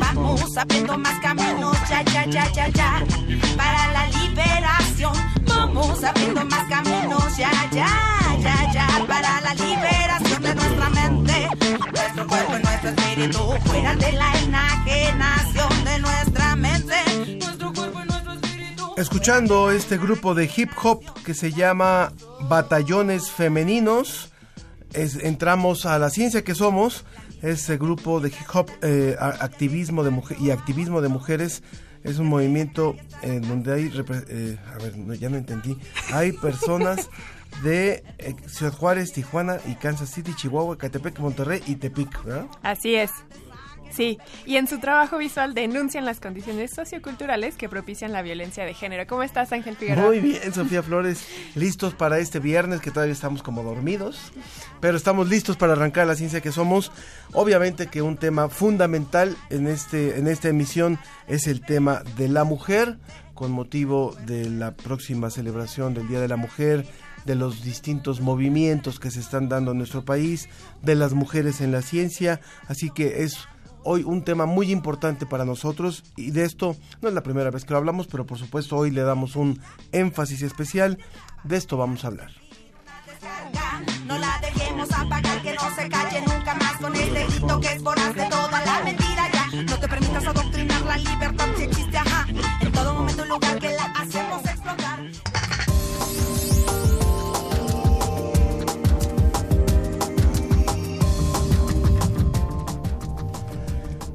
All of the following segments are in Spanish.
Vamos abriendo más caminos, ya, ya, ya, ya, ya. Para la liberación. Vamos abriendo más caminos, ya, ya, ya, ya. Para la liberación de nuestra mente, nuestro cuerpo y nuestro espíritu. Fuera de la enajenación de nuestra mente, nuestro cuerpo y nuestro espíritu. Escuchando este grupo de hip hop que se llama Batallones Femeninos, es- entramos a la ciencia que somos. Este grupo de hip hop eh, activismo de mujer y activismo de mujeres es un movimiento en donde hay eh, a ver no, ya no entendí hay personas de eh, Ciudad Juárez, Tijuana y Kansas City, Chihuahua, Catepec, Monterrey y Tepic, ¿verdad? Así es. Sí, y en su trabajo visual denuncian las condiciones socioculturales que propician la violencia de género. ¿Cómo estás, Ángel Figueroa? Muy bien, Sofía Flores, listos para este viernes que todavía estamos como dormidos, pero estamos listos para arrancar la ciencia que somos. Obviamente que un tema fundamental en este en esta emisión es el tema de la mujer con motivo de la próxima celebración del Día de la Mujer, de los distintos movimientos que se están dando en nuestro país, de las mujeres en la ciencia, así que es hoy un tema muy importante para nosotros y de esto no es la primera vez que lo hablamos, pero por supuesto hoy le damos un énfasis especial. De esto vamos a hablar. No la dejemos apagar, que no se calle nunca más con este grito que es voraz de toda la mentira ya. No te permitas adoctrinar la libertad si existe, ajá. En todo momento y lugar que la hacemos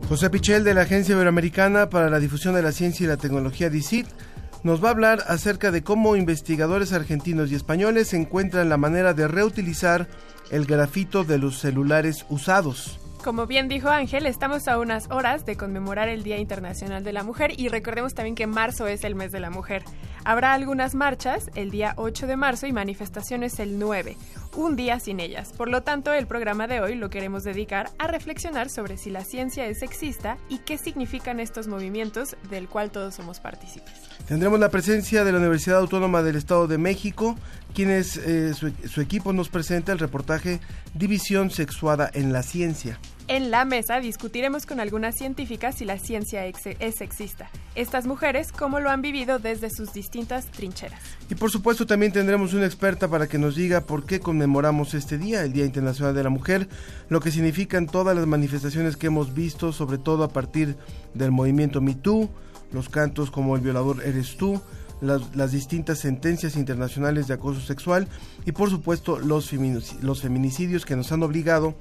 José Pichel de la Agencia Iberoamericana para la Difusión de la Ciencia y la Tecnología DICIT nos va a hablar acerca de cómo investigadores argentinos y españoles encuentran la manera de reutilizar el grafito de los celulares usados. Como bien dijo Ángel, estamos a unas horas de conmemorar el Día Internacional de la Mujer y recordemos también que marzo es el mes de la mujer. Habrá algunas marchas el día 8 de marzo y manifestaciones el 9, un día sin ellas. Por lo tanto, el programa de hoy lo queremos dedicar a reflexionar sobre si la ciencia es sexista y qué significan estos movimientos del cual todos somos partícipes. Tendremos la presencia de la Universidad Autónoma del Estado de México, quienes eh, su, su equipo nos presenta el reportaje División Sexuada en la Ciencia. En la mesa discutiremos con algunas científicas si la ciencia es sexista. Estas mujeres, cómo lo han vivido desde sus distintas trincheras. Y por supuesto también tendremos una experta para que nos diga por qué conmemoramos este día, el Día Internacional de la Mujer, lo que significan todas las manifestaciones que hemos visto, sobre todo a partir del movimiento MeToo, los cantos como El violador eres tú, las, distintas sentencias internacionales de acoso sexual y por supuesto los, los feminicidios que nos han obligado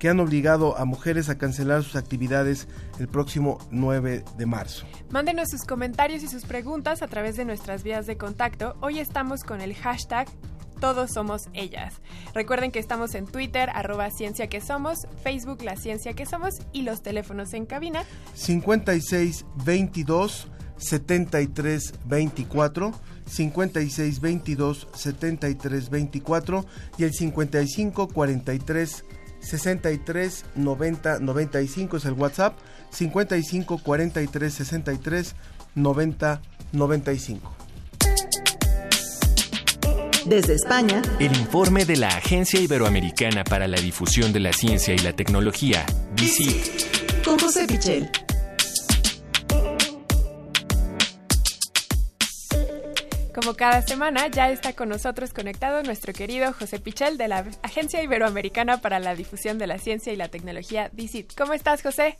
que han obligado a mujeres a cancelar sus actividades el próximo 9 de marzo. Mándenos sus comentarios y sus preguntas a través de nuestras vías de contacto. Hoy estamos con el hashtag Todos Somos Ellas. Recuerden que estamos en Twitter, arroba Ciencia que Somos, Facebook La Ciencia que Somos y los teléfonos en cabina 56 22 73 24 56 22 73 24 y el 55 43 63 90 95 es el WhatsApp 55 43 63 90 95 Desde España, El informe de la Agencia Iberoamericana para la Difusión de la Ciencia y la Tecnología, DICIT. con José Pichel. Como cada semana, ya está con nosotros conectado nuestro querido José Pichel de la Agencia Iberoamericana para la Difusión de la Ciencia y la Tecnología, DICIT. ¿Cómo estás, José?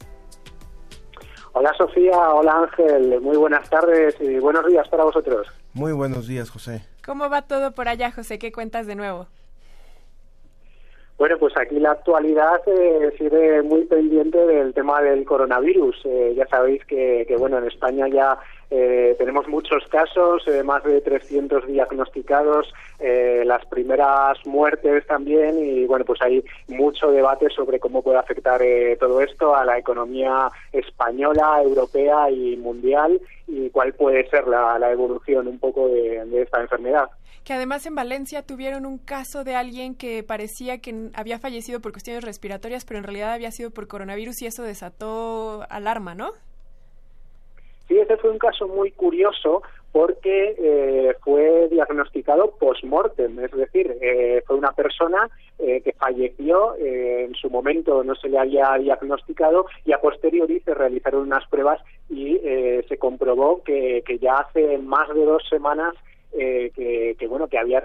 Hola Sofía, hola Ángel, muy buenas tardes y buenos días para vosotros. Muy buenos días, José. ¿Cómo va todo por allá, José? ¿Qué cuentas de nuevo? Bueno, pues aquí la actualidad eh, sigue muy pendiente del tema del coronavirus. Eh, ya sabéis que, que, bueno, en España ya eh, tenemos muchos casos, eh, más de 300 diagnosticados, eh, las primeras muertes también y bueno, pues hay mucho debate sobre cómo puede afectar eh, todo esto a la economía española, europea y mundial y cuál puede ser la, la evolución un poco de, de esta enfermedad que además en Valencia tuvieron un caso de alguien que parecía que había fallecido por cuestiones respiratorias, pero en realidad había sido por coronavirus y eso desató alarma, ¿no? Un caso muy curioso porque eh, fue diagnosticado post-mortem, es decir, eh, fue una persona eh, que falleció, eh, en su momento no se le había diagnosticado y a posteriori se realizaron unas pruebas y eh, se comprobó que, que, ya hace más de dos semanas que, que, bueno, que había...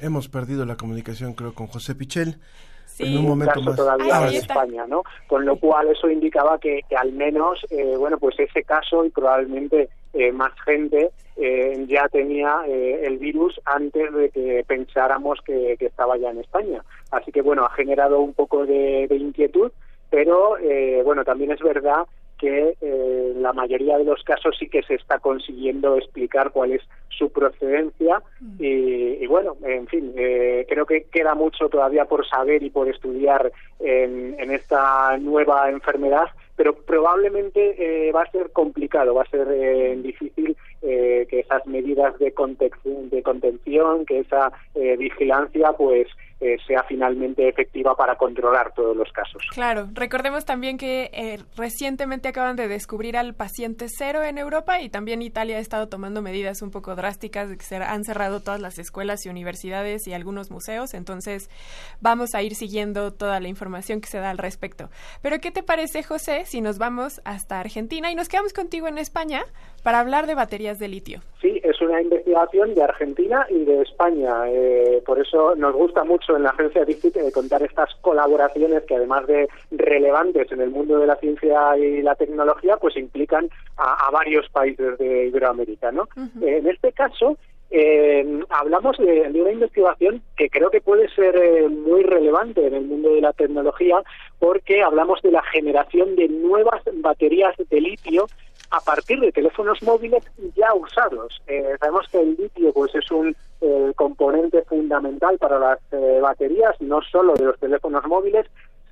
Hemos perdido la comunicación, creo, con José Pichel. Sí, en un momento caso más. todavía ah, en España, ¿no? Con lo cual eso indicaba que, que al menos, eh, bueno, pues ese caso y probablemente eh, más gente eh, ya tenía eh, el virus antes de que pensáramos que, que, estaba ya en España. Así que bueno, ha generado un poco de, de inquietud, pero eh, bueno, también es verdad que eh, la mayoría de los casos sí que se está consiguiendo explicar cuál es su procedencia mm. y, y, bueno, en fin, eh, creo que queda mucho todavía por saber y por estudiar en, en esta nueva enfermedad, pero probablemente eh, va a ser complicado, va a ser eh, difícil eh, que esas medidas de contención, de contención que esa eh, vigilancia, pues eh, sea finalmente efectiva para controlar todos los casos. Claro, recordemos también que eh, recientemente acaban de descubrir al paciente cero en Europa y también Italia ha estado tomando medidas un poco drásticas de que se han cerrado todas las escuelas y universidades y algunos museos, entonces vamos a ir siguiendo toda la información que se da al respecto. Pero ¿qué te parece, José, si nos vamos hasta Argentina y nos quedamos contigo en España para hablar de baterías de litio? Sí, es una investigación de Argentina y de España, eh, por eso nos gusta mucho en la agencia DICIT de contar estas colaboraciones que además de relevantes en el mundo de la ciencia y la tecnología, pues implican a, a varios países de Iberoamérica, ¿no? Uh -huh. eh, en este caso, eh, hablamos de, de, una investigación que creo que puede ser eh, muy relevante en el mundo de la tecnología porque hablamos de la generación de nuevas baterías de litio a partir de teléfonos móviles ya usados. Eh, sabemos que el litio pues es un eh, componente fundamental para las eh, baterías, no solo de los teléfonos móviles,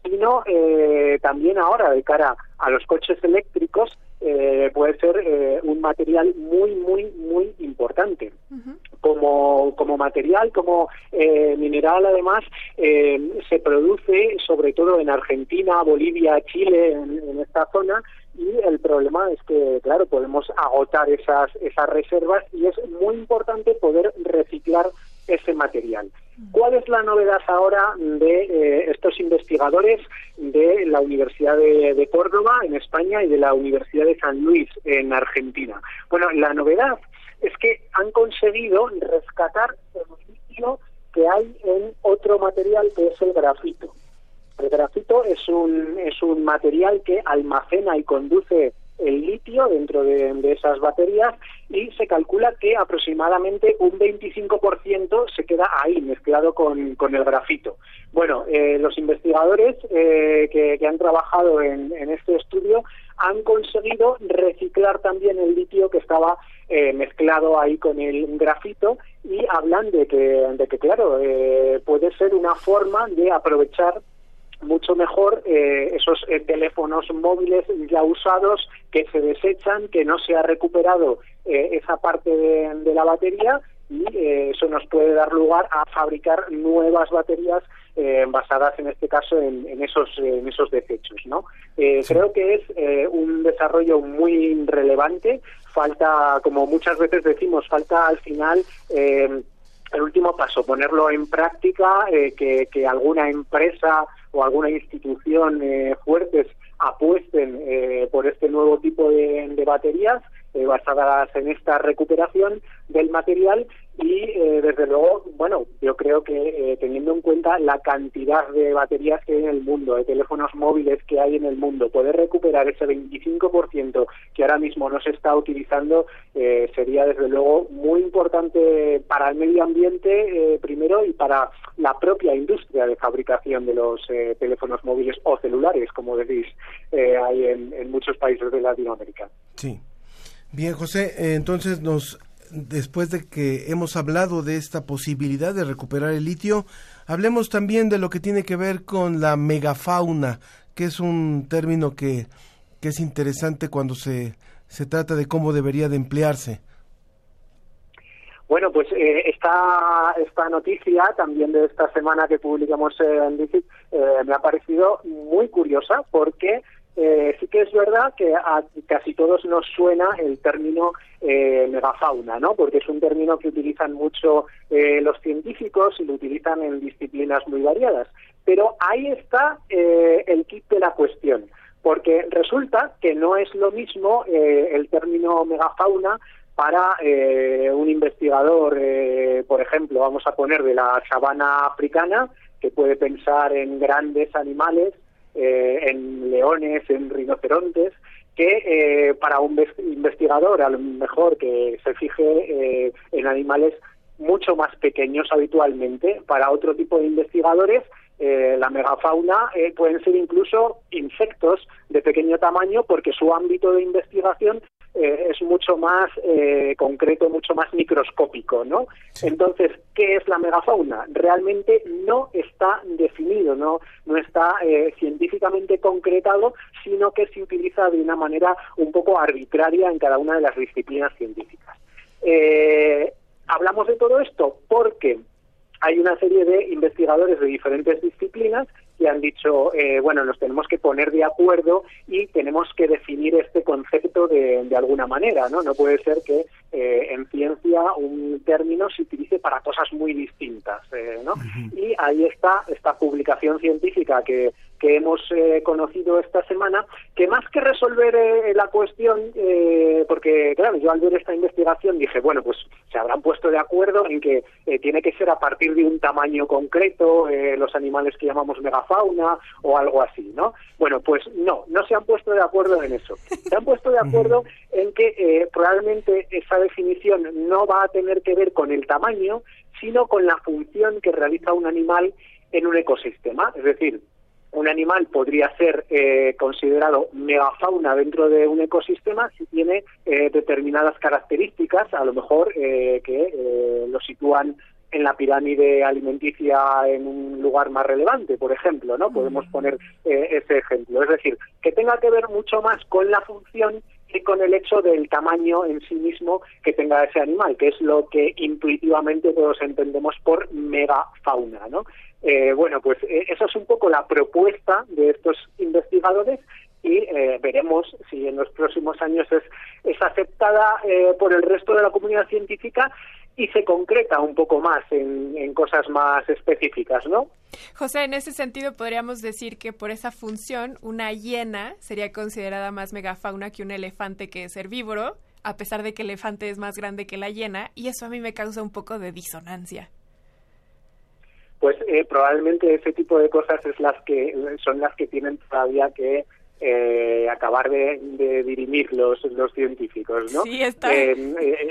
sino eh, también ahora de cara a los coches eléctricos eh, puede ser un material muy muy muy importante uh -huh. como como material como eh, mineral además eh, se produce sobre todo en Argentina Bolivia Chile en, en, esta zona y el problema es que claro podemos agotar esas esas reservas y es muy importante poder reciclar ese material. ¿Cuál es la novedad ahora de eh, estos investigadores de la Universidad de, Córdoba en España y de la Universidad de San Luis en Argentina? Bueno, la novedad es que han conseguido rescatar el litio que hay en otro material que es el grafito. El grafito es un, es un material que almacena y conduce el litio dentro de, esas baterías y se calcula que aproximadamente un 25% se queda ahí mezclado con, con el grafito. Bueno, eh, los investigadores eh, que, que, han trabajado en, en, este estudio han conseguido reciclar también el litio que estaba eh, mezclado ahí con el grafito y hablan de que, de que claro, eh, puede ser una forma de aprovechar mucho mejor eh, esos eh, teléfonos móviles ya usados que se desechan, que no se ha recuperado eh, esa parte de, de, la batería y eh, eso nos puede dar lugar a fabricar nuevas baterías eh, basadas en este caso en, en esos en esos desechos, ¿no? Sí. Creo que es un desarrollo muy relevante. Falta, como muchas veces decimos, falta al final el último paso, ponerlo en práctica, que, que alguna empresa o alguna institución eh, fuertes apuesten eh, por este nuevo tipo de, baterías eh, basadas en esta recuperación del material y eh, desde luego, bueno, yo creo que eh, teniendo en cuenta la cantidad de baterías que hay en el mundo, de teléfonos móviles que hay en el mundo, poder recuperar ese 25% que ahora mismo no se está utilizando eh, sería desde luego muy importante para el medio ambiente primero y para la propia industria de fabricación de los teléfonos móviles o celulares, como decís, hay en, en muchos países de Latinoamérica. Sí. Bien, José, entonces nos después de que hemos hablado de esta posibilidad de recuperar el litio, hablemos también de lo que tiene que ver con la megafauna, que es un término que, es interesante cuando se, se trata de cómo debería de emplearse. Bueno, pues eh, esta, esta noticia también de esta semana que publicamos en DICIT eh, me ha parecido muy curiosa porque eh, sí que es verdad que a casi todos nos suena el término eh, megafauna, ¿no? Porque es un término que utilizan mucho eh, los científicos y lo utilizan en disciplinas muy variadas. Pero ahí está eh, el kit de la cuestión, porque resulta que no es lo mismo el término megafauna para un investigador, por ejemplo, vamos a poner de la sabana africana, que puede pensar en grandes animales eh, en leones, en rinocerontes, que eh, para un investigador a lo mejor que se fije eh, en animales mucho más pequeños habitualmente, para otro tipo de investigadores la megafauna pueden ser incluso insectos de pequeño tamaño porque su ámbito de investigación eh, es mucho más eh, concreto, mucho más microscópico, ¿no? Entonces, ¿qué es la megafauna? Realmente no está definido, no, no está eh, científicamente concretado, sino que se utiliza de una manera un poco arbitraria en cada una de las disciplinas científicas. hablamos de todo esto porque hay una serie de investigadores de diferentes disciplinas que han dicho, eh, bueno, nos tenemos que poner de acuerdo y tenemos que definir este concepto de, de alguna manera, ¿no? No puede ser que eh, en ciencia un término se utilice para cosas muy distintas, eh, ¿no? Y ahí está esta publicación científica que, que hemos eh, conocido esta semana, que más que resolver eh, la cuestión, eh, porque claro, yo al ver esta investigación dije, bueno, pues se habrán puesto de acuerdo en que tiene que ser a partir de un tamaño concreto, los animales que llamamos megafauna o algo así, ¿no? Bueno, pues no, no se han puesto de acuerdo en eso. Se han puesto de acuerdo en que probablemente esa definición no va a tener que ver con el tamaño, sino con la función que realiza un animal en un ecosistema. Es decir, un animal podría ser eh, considerado megafauna dentro de un ecosistema si tiene eh, determinadas características, a lo mejor eh, que lo sitúan en la pirámide alimenticia en un lugar más relevante, por ejemplo, ¿no? Podemos poner ese ejemplo. Es decir, que tenga que ver mucho más con la función que con el hecho del tamaño en sí mismo que tenga ese animal, que es lo que intuitivamente todos entendemos por megafauna, ¿no? Eh, bueno, pues eh, esa es un poco la propuesta de estos investigadores y eh, veremos si en los próximos años es, es aceptada por el resto de la comunidad científica y se concreta un poco más en, en, cosas más específicas, ¿no? José, en ese sentido podríamos decir que por esa función una hiena sería considerada más megafauna que un elefante que es herbívoro, a pesar de que el elefante es más grande que la hiena, y eso a mí me causa un poco de disonancia pues eh, probablemente ese tipo de cosas es las que son las que tienen todavía que eh, acabar de, dirimir los, los científicos, ¿no? Sí, está. Eh,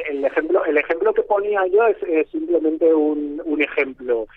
el ejemplo el ejemplo que ponía yo es, simplemente un, un ejemplo,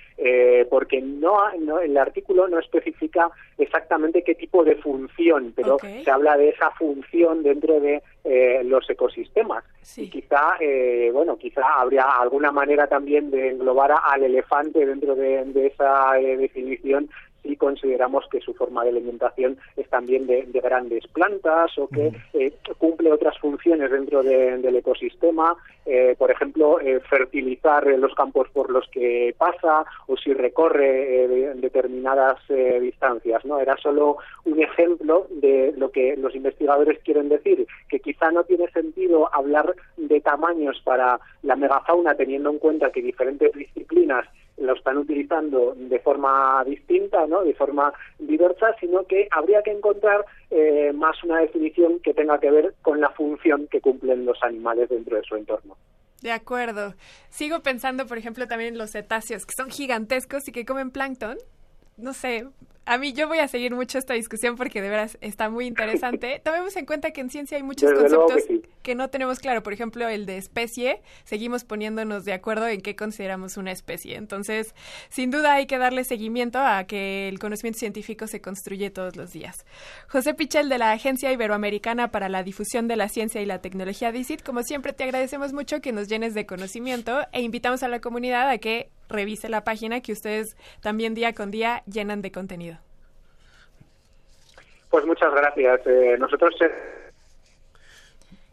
porque no, no, el artículo no especifica exactamente qué tipo de función, pero se habla de esa función dentro de eh, los ecosistemas. Y quizá, eh, bueno, quizá habría alguna manera también de englobar al elefante dentro de, esa eh, definición si consideramos que su forma de alimentación es también de, grandes plantas o que eh, cumple otras funciones dentro del ecosistema, eh, por ejemplo, eh, fertilizar los campos por los que pasa o si recorre determinadas distancias. ¿no? Era solo un ejemplo de lo que los investigadores quieren decir, que quizá no tiene sentido hablar de tamaños para la megafauna teniendo en cuenta que diferentes disciplinas lo están utilizando de forma distinta, ¿no? de forma diversa, sino que habría que encontrar eh, más una definición que tenga que ver con la función que cumplen los animales dentro de su entorno. De acuerdo. Sigo pensando, por ejemplo, también en los cetáceos, que son gigantescos y que comen plancton. No sé, a mí yo voy a seguir mucho esta discusión porque de veras está muy interesante. Tomemos en cuenta que en ciencia hay muchos conceptos que, no tenemos claro. Por ejemplo, el de especie, seguimos poniéndonos de acuerdo en qué consideramos una especie. Entonces, sin duda hay que darle seguimiento a que el conocimiento científico se construye todos los días. José Pichel de la Agencia Iberoamericana para la Difusión de la Ciencia y la Tecnología DICIT, como siempre te agradecemos mucho que nos llenes de conocimiento e invitamos a la comunidad a que revise la página que ustedes también día con día llenan de contenido. Pues muchas gracias. Eh, nosotros... Eh,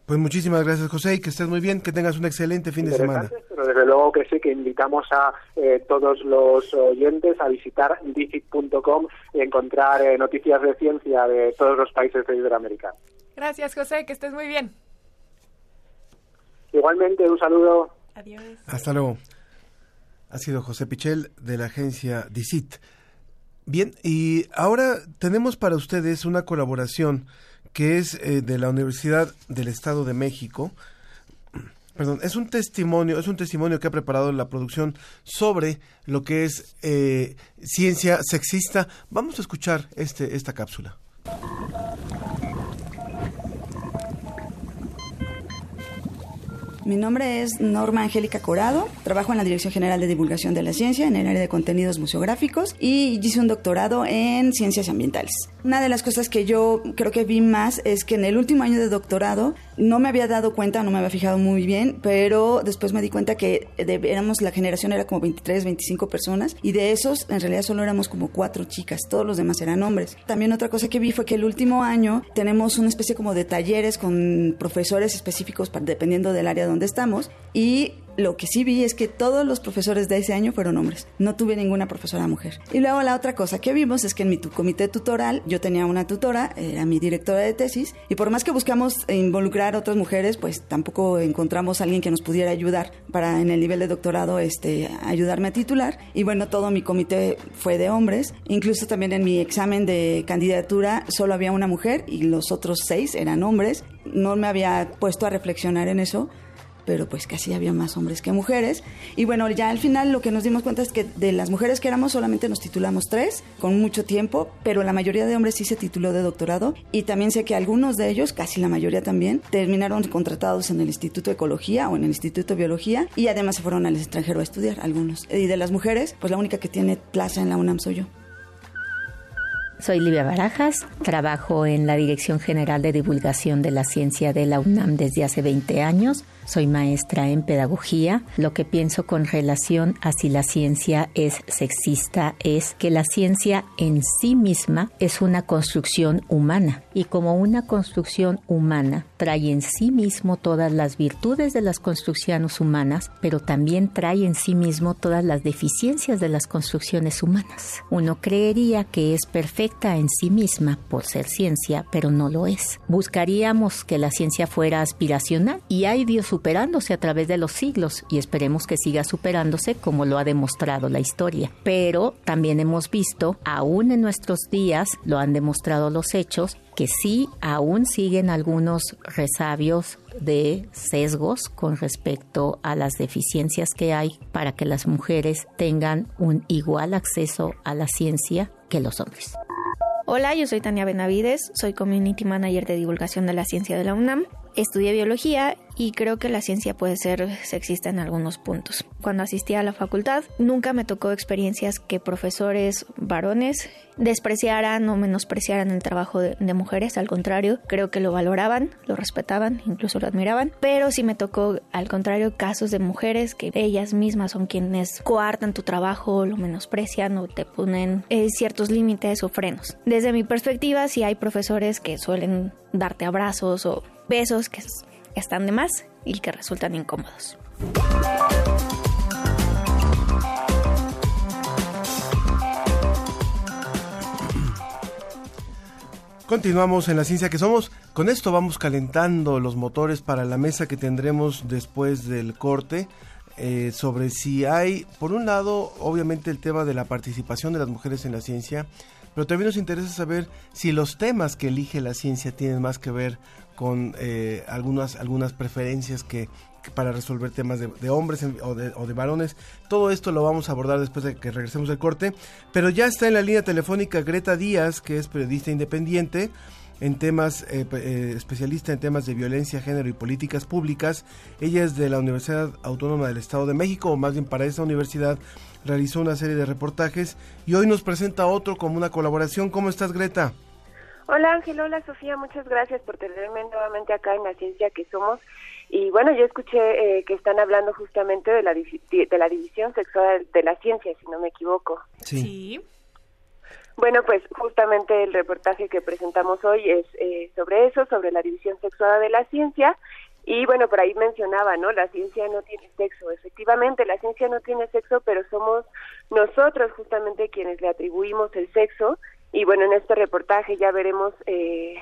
pues muchísimas gracias, José, y que estés muy bien, que tengas un excelente fin de semana. Pero desde luego que sí, que invitamos a eh, todos los oyentes a visitar dicit.com y encontrar noticias de ciencia de todos los países de Iberoamérica. Gracias, José, que estés muy bien. Igualmente, un saludo. Adiós. Hasta luego. Ha sido José Pichel de la agencia DICIT. Bien, y ahora tenemos para ustedes una colaboración que es eh, de la Universidad del Estado de México. Perdón, es un testimonio, es un testimonio que ha preparado la producción sobre lo que es eh, ciencia sexista. Vamos a escuchar este, esta cápsula. Mi nombre es Norma Angélica Corado, trabajo en la Dirección General de Divulgación de la Ciencia en el área de contenidos museográficos y hice un doctorado en ciencias ambientales. Una de las cosas que yo creo que vi más es que en el último año de doctorado no me había dado cuenta, no me había fijado muy bien, pero después me di cuenta que éramos, la generación era como 23, 25 personas y de esos en realidad solo éramos como cuatro chicas, todos los demás eran hombres. También otra cosa que vi fue que el último año tenemos una especie como de talleres con profesores específicos dependiendo del área donde estamos y lo que sí vi es que todos los profesores de ese año fueron hombres. No tuve ninguna profesora mujer. Y luego la otra cosa que vimos es que en mi comité tutoral yo tenía una tutora, era mi directora de tesis, y por más que buscamos involucrar a otras mujeres, pues tampoco encontramos a alguien que nos pudiera ayudar para en el nivel de doctorado este, ayudarme a titular. Y bueno, todo mi comité fue de hombres. Incluso también en mi examen de candidatura solo había una mujer y los otros seis eran hombres. No me había puesto a reflexionar en eso pero pues casi había más hombres que mujeres. Y bueno, ya al final lo que nos dimos cuenta es que de las mujeres que éramos solamente nos titulamos tres, con mucho tiempo, pero la mayoría de hombres sí se tituló de doctorado. Y también sé que algunos de ellos, casi la mayoría también, terminaron contratados en el Instituto de Ecología o en el Instituto de Biología y además se fueron al extranjero a estudiar, algunos. Y de las mujeres, pues la única que tiene plaza en la UNAM soy yo. Soy Livia Barajas, trabajo en la Dirección General de Divulgación de la Ciencia de la UNAM desde hace 20 años. Soy maestra en pedagogía. Lo que pienso con relación a si la ciencia es sexista es que la ciencia en sí misma es una construcción humana y como una construcción humana trae en sí mismo todas las virtudes de las construcciones humanas, pero también trae en sí mismo todas las deficiencias de las construcciones humanas. Uno creería que es perfecta en sí misma por ser ciencia, pero no lo es. Buscaríamos que la ciencia fuera aspiracional y hay Dios superándose a través de los siglos y esperemos que siga superándose como lo ha demostrado la historia. Pero también hemos visto, aún en nuestros días, lo han demostrado los hechos, que sí aún siguen algunos resabios de sesgos con respecto a las deficiencias que hay para que las mujeres tengan un igual acceso a la ciencia que los hombres. Hola, yo soy Tania Benavides, soy Community Manager de Divulgación de la Ciencia de la UNAM Estudié biología y creo que la ciencia puede ser sexista en algunos puntos. Cuando asistí a la facultad, nunca me tocó experiencias que profesores varones despreciaran o menospreciaran el trabajo de, mujeres, al contrario, creo que lo valoraban, lo respetaban, incluso lo admiraban, pero sí me tocó, al contrario, casos de mujeres que ellas mismas son quienes coartan tu trabajo, lo menosprecian o te ponen eh, ciertos límites o frenos. Desde mi perspectiva, sí hay profesores que suelen darte abrazos o besos que están de más y que resultan incómodos. Continuamos en la ciencia que somos. Con esto vamos calentando los motores para la mesa que tendremos después del corte. eh, sobre si hay, por un lado, obviamente el tema de la participación de las mujeres en la ciencia, pero también nos interesa saber si los temas que elige la ciencia tienen más que ver con eh, algunas, algunas preferencias que, para resolver temas de, hombres en- o, de, o de varones. Todo esto lo vamos a abordar después de que regresemos del corte. Pero ya está en la línea telefónica Greta Díaz, que es periodista independiente en temas, eh, eh, especialista en temas de violencia, género y políticas públicas. Ella es de la Universidad Autónoma del Estado de México, o más bien para esa universidad realizó una serie de reportajes y hoy nos presenta otro como una colaboración. ¿Cómo estás, Greta? Hola Ángel, hola Sofía, muchas gracias por tenerme nuevamente acá en la ciencia que somos. Y bueno, yo escuché eh, que están hablando justamente de la, de la división sexual de la ciencia, si no me equivoco. Sí. Bueno, pues justamente el reportaje que presentamos hoy es eh, sobre eso, sobre la división sexual de la ciencia. Y bueno, por ahí mencionaba, ¿no? La ciencia no tiene sexo. Efectivamente, la ciencia no tiene sexo, pero somos nosotros justamente quienes le atribuimos el sexo. Y bueno, en este reportaje ya veremos eh,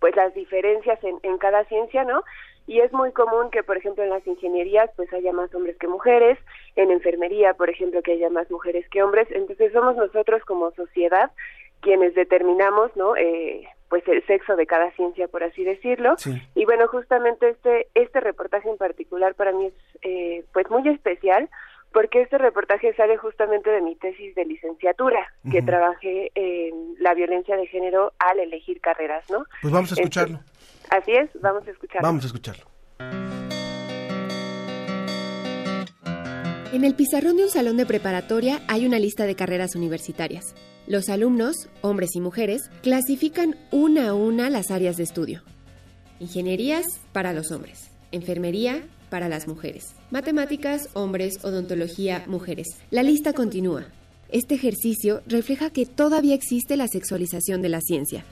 pues las diferencias en, en cada ciencia, ¿no? Y es muy común que, por ejemplo, en las ingenierías pues haya más hombres que mujeres, en enfermería, por ejemplo, que haya más mujeres que hombres. Entonces somos nosotros como sociedad quienes determinamos, ¿no? Eh, pues el sexo de cada ciencia, por así decirlo. Sí. Y bueno, justamente este este reportaje en particular para mí es eh, pues muy especial porque este reportaje sale justamente de mi tesis de licenciatura, que trabajé en la violencia de género al elegir carreras, ¿no? Pues vamos a escucharlo. así es, vamos a escucharlo. Vamos a escucharlo. En el pizarrón de un salón de preparatoria hay una lista de carreras universitarias. Los alumnos, hombres y mujeres, clasifican una a una las áreas de estudio. Ingenierías para los hombres, enfermería para las mujeres, matemáticas, hombres, odontología, mujeres. La lista continúa. Este ejercicio refleja que todavía existe la sexualización de la ciencia.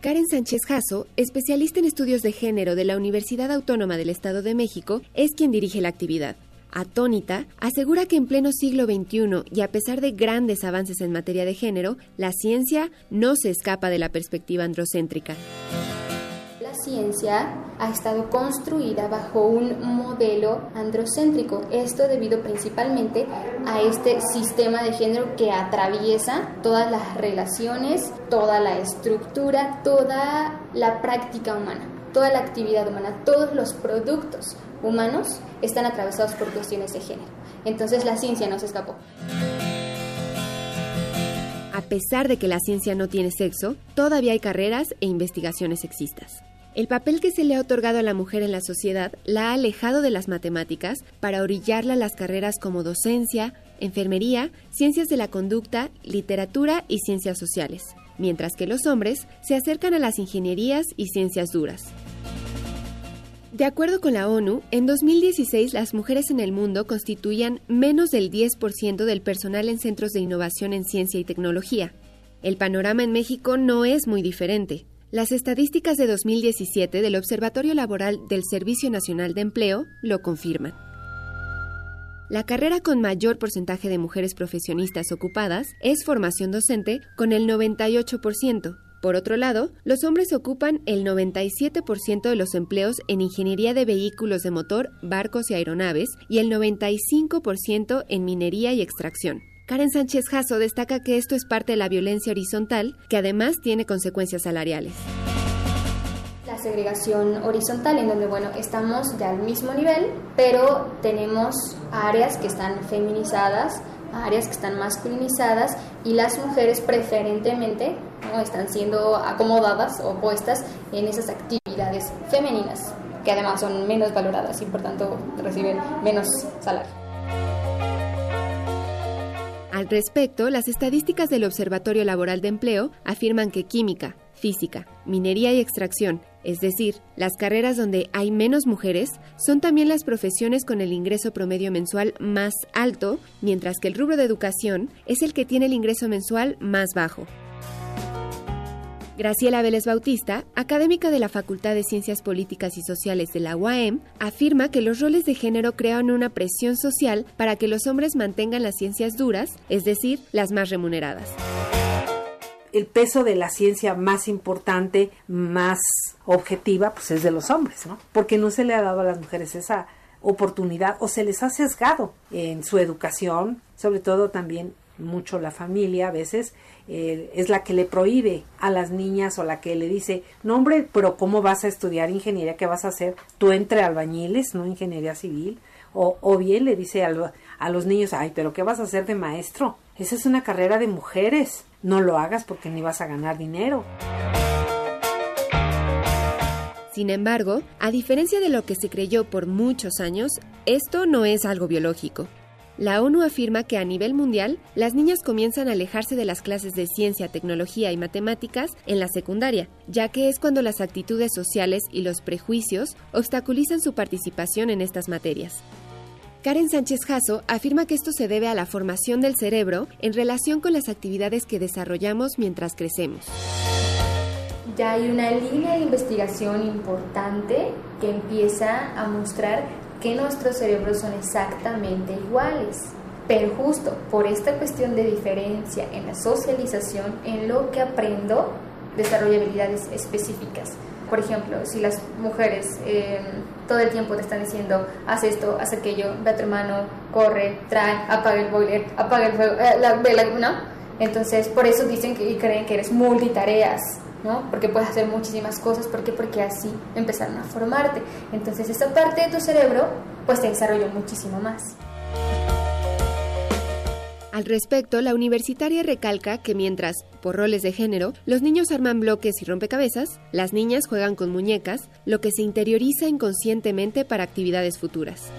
Karen Sánchez Jasso, especialista en estudios de género de la Universidad Autónoma del Estado de México, es quien dirige la actividad. Atónita, asegura que en pleno siglo XXI y a pesar de grandes avances en materia de género, la ciencia no se escapa de la perspectiva androcéntrica. La ciencia ha estado construida bajo un modelo androcéntrico, esto debido principalmente a este sistema de género que atraviesa todas las relaciones, toda la estructura, toda la práctica humana, toda la actividad humana, todos los productos humanos están atravesados por cuestiones de género. Entonces la ciencia no se escapó. A pesar de que la ciencia no tiene sexo, todavía hay carreras e investigaciones sexistas. El papel que se le ha otorgado a la mujer en la sociedad la ha alejado de las matemáticas para orillarla a las carreras como docencia, enfermería, ciencias de la conducta, literatura y ciencias sociales, mientras que los hombres se acercan a las ingenierías y ciencias duras. De acuerdo con la ONU, en 2016 las mujeres en el mundo constituían menos del 10% del personal en centros de innovación en ciencia y tecnología. El panorama en México no es muy diferente. Las estadísticas de 2017 del Observatorio Laboral del Servicio Nacional de Empleo lo confirman. La carrera con mayor porcentaje de mujeres profesionistas ocupadas es formación docente con el 98%. Por otro lado, los hombres ocupan el 97% de los empleos en ingeniería de vehículos de motor, barcos y aeronaves y el 95% en minería y extracción. Karen Sánchez Jasso destaca que esto es parte de la violencia horizontal, que además tiene consecuencias salariales. La segregación horizontal, en donde, bueno, estamos ya al mismo nivel, pero tenemos áreas que están feminizadas, áreas que están masculinizadas y las mujeres preferentemente ¿no? están siendo acomodadas o puestas en esas actividades femeninas, que además son menos valoradas y por tanto reciben menos salario. Al respecto, las estadísticas del Observatorio Laboral de Empleo afirman que química, física, minería y extracción, es decir, las carreras donde hay menos mujeres, son también las profesiones con el ingreso promedio mensual más alto, mientras que el rubro de educación es el que tiene el ingreso mensual más bajo. Graciela Vélez Bautista, académica de la Facultad de Ciencias Políticas y Sociales de la UAM, afirma que los roles de género crean una presión social para que los hombres mantengan las ciencias duras, es decir, las más remuneradas. El peso de la ciencia más importante, más objetiva, pues es de los hombres, ¿no? Porque no se le ha dado a las mujeres esa oportunidad o se les ha sesgado en su educación, sobre todo también mucho la familia a veces eh, es la que le prohíbe a las niñas o la que le dice no hombre pero cómo vas a estudiar ingeniería qué vas a hacer tú entre albañiles no ingeniería civil o, o bien le dice a, a los niños ay pero qué vas a hacer de maestro esa es una carrera de mujeres. No lo hagas porque ni vas a ganar dinero Sin embargo, a diferencia de lo que se creyó por muchos años, esto no es algo biológico. La ONU afirma que a nivel mundial, las niñas comienzan a alejarse de las clases de ciencia, tecnología y matemáticas en la secundaria, ya que es cuando las actitudes sociales y los prejuicios obstaculizan su participación en estas materias. Karen Sánchez Jasso afirma que esto se debe a la formación del cerebro en relación con las actividades que desarrollamos mientras crecemos ya hay una línea de investigación importante que empieza a mostrar que nuestros cerebros son exactamente iguales. Pero justo por esta cuestión de diferencia en la socialización, en lo que aprendo, desarrollo habilidades específicas. Por ejemplo, si las mujeres eh, todo el tiempo te están diciendo, haz esto, haz aquello, ve a tu hermano, corre, trae, apaga el boiler, apaga el fuego, eh, la vela. Entonces, por eso dicen que y creen que eres multitareas porque puedes hacer muchísimas cosas, ¿por qué? Porque así empezaron a formarte. Entonces esa parte de tu cerebro pues te desarrolló muchísimo más. Al respecto, la universitaria recalca que mientras, por roles de género, los niños arman bloques y rompecabezas, las niñas juegan con muñecas, lo que se interioriza inconscientemente para actividades futuras.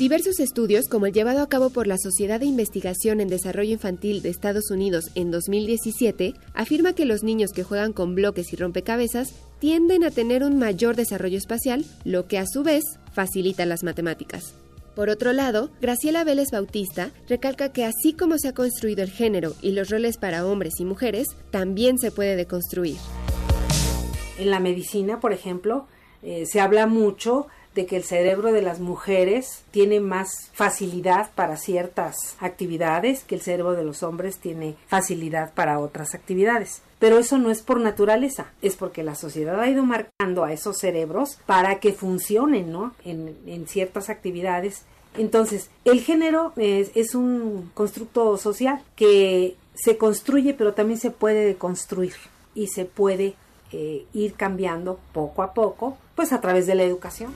Diversos estudios, como el llevado a cabo por la Sociedad de Investigación en Desarrollo Infantil de Estados Unidos en 2017, afirma que los niños que juegan con bloques y rompecabezas tienden a tener un mayor desarrollo espacial, lo que a su vez facilita las matemáticas. Por otro lado, Graciela Vélez Bautista recalca que así como se ha construido el género y los roles para hombres y mujeres, también se puede deconstruir. En la medicina, por ejemplo, eh, se habla mucho de que el cerebro de las mujeres tiene más facilidad para ciertas actividades, que el cerebro de los hombres tiene facilidad para otras actividades. Pero eso no es por naturaleza, es porque la sociedad ha ido marcando a esos cerebros para que funcionen, ¿no? En, ciertas actividades. Entonces, el género es, es un constructo social que se construye, pero también se puede construir y se puede eh, ir cambiando poco a poco, pues a través de la educación.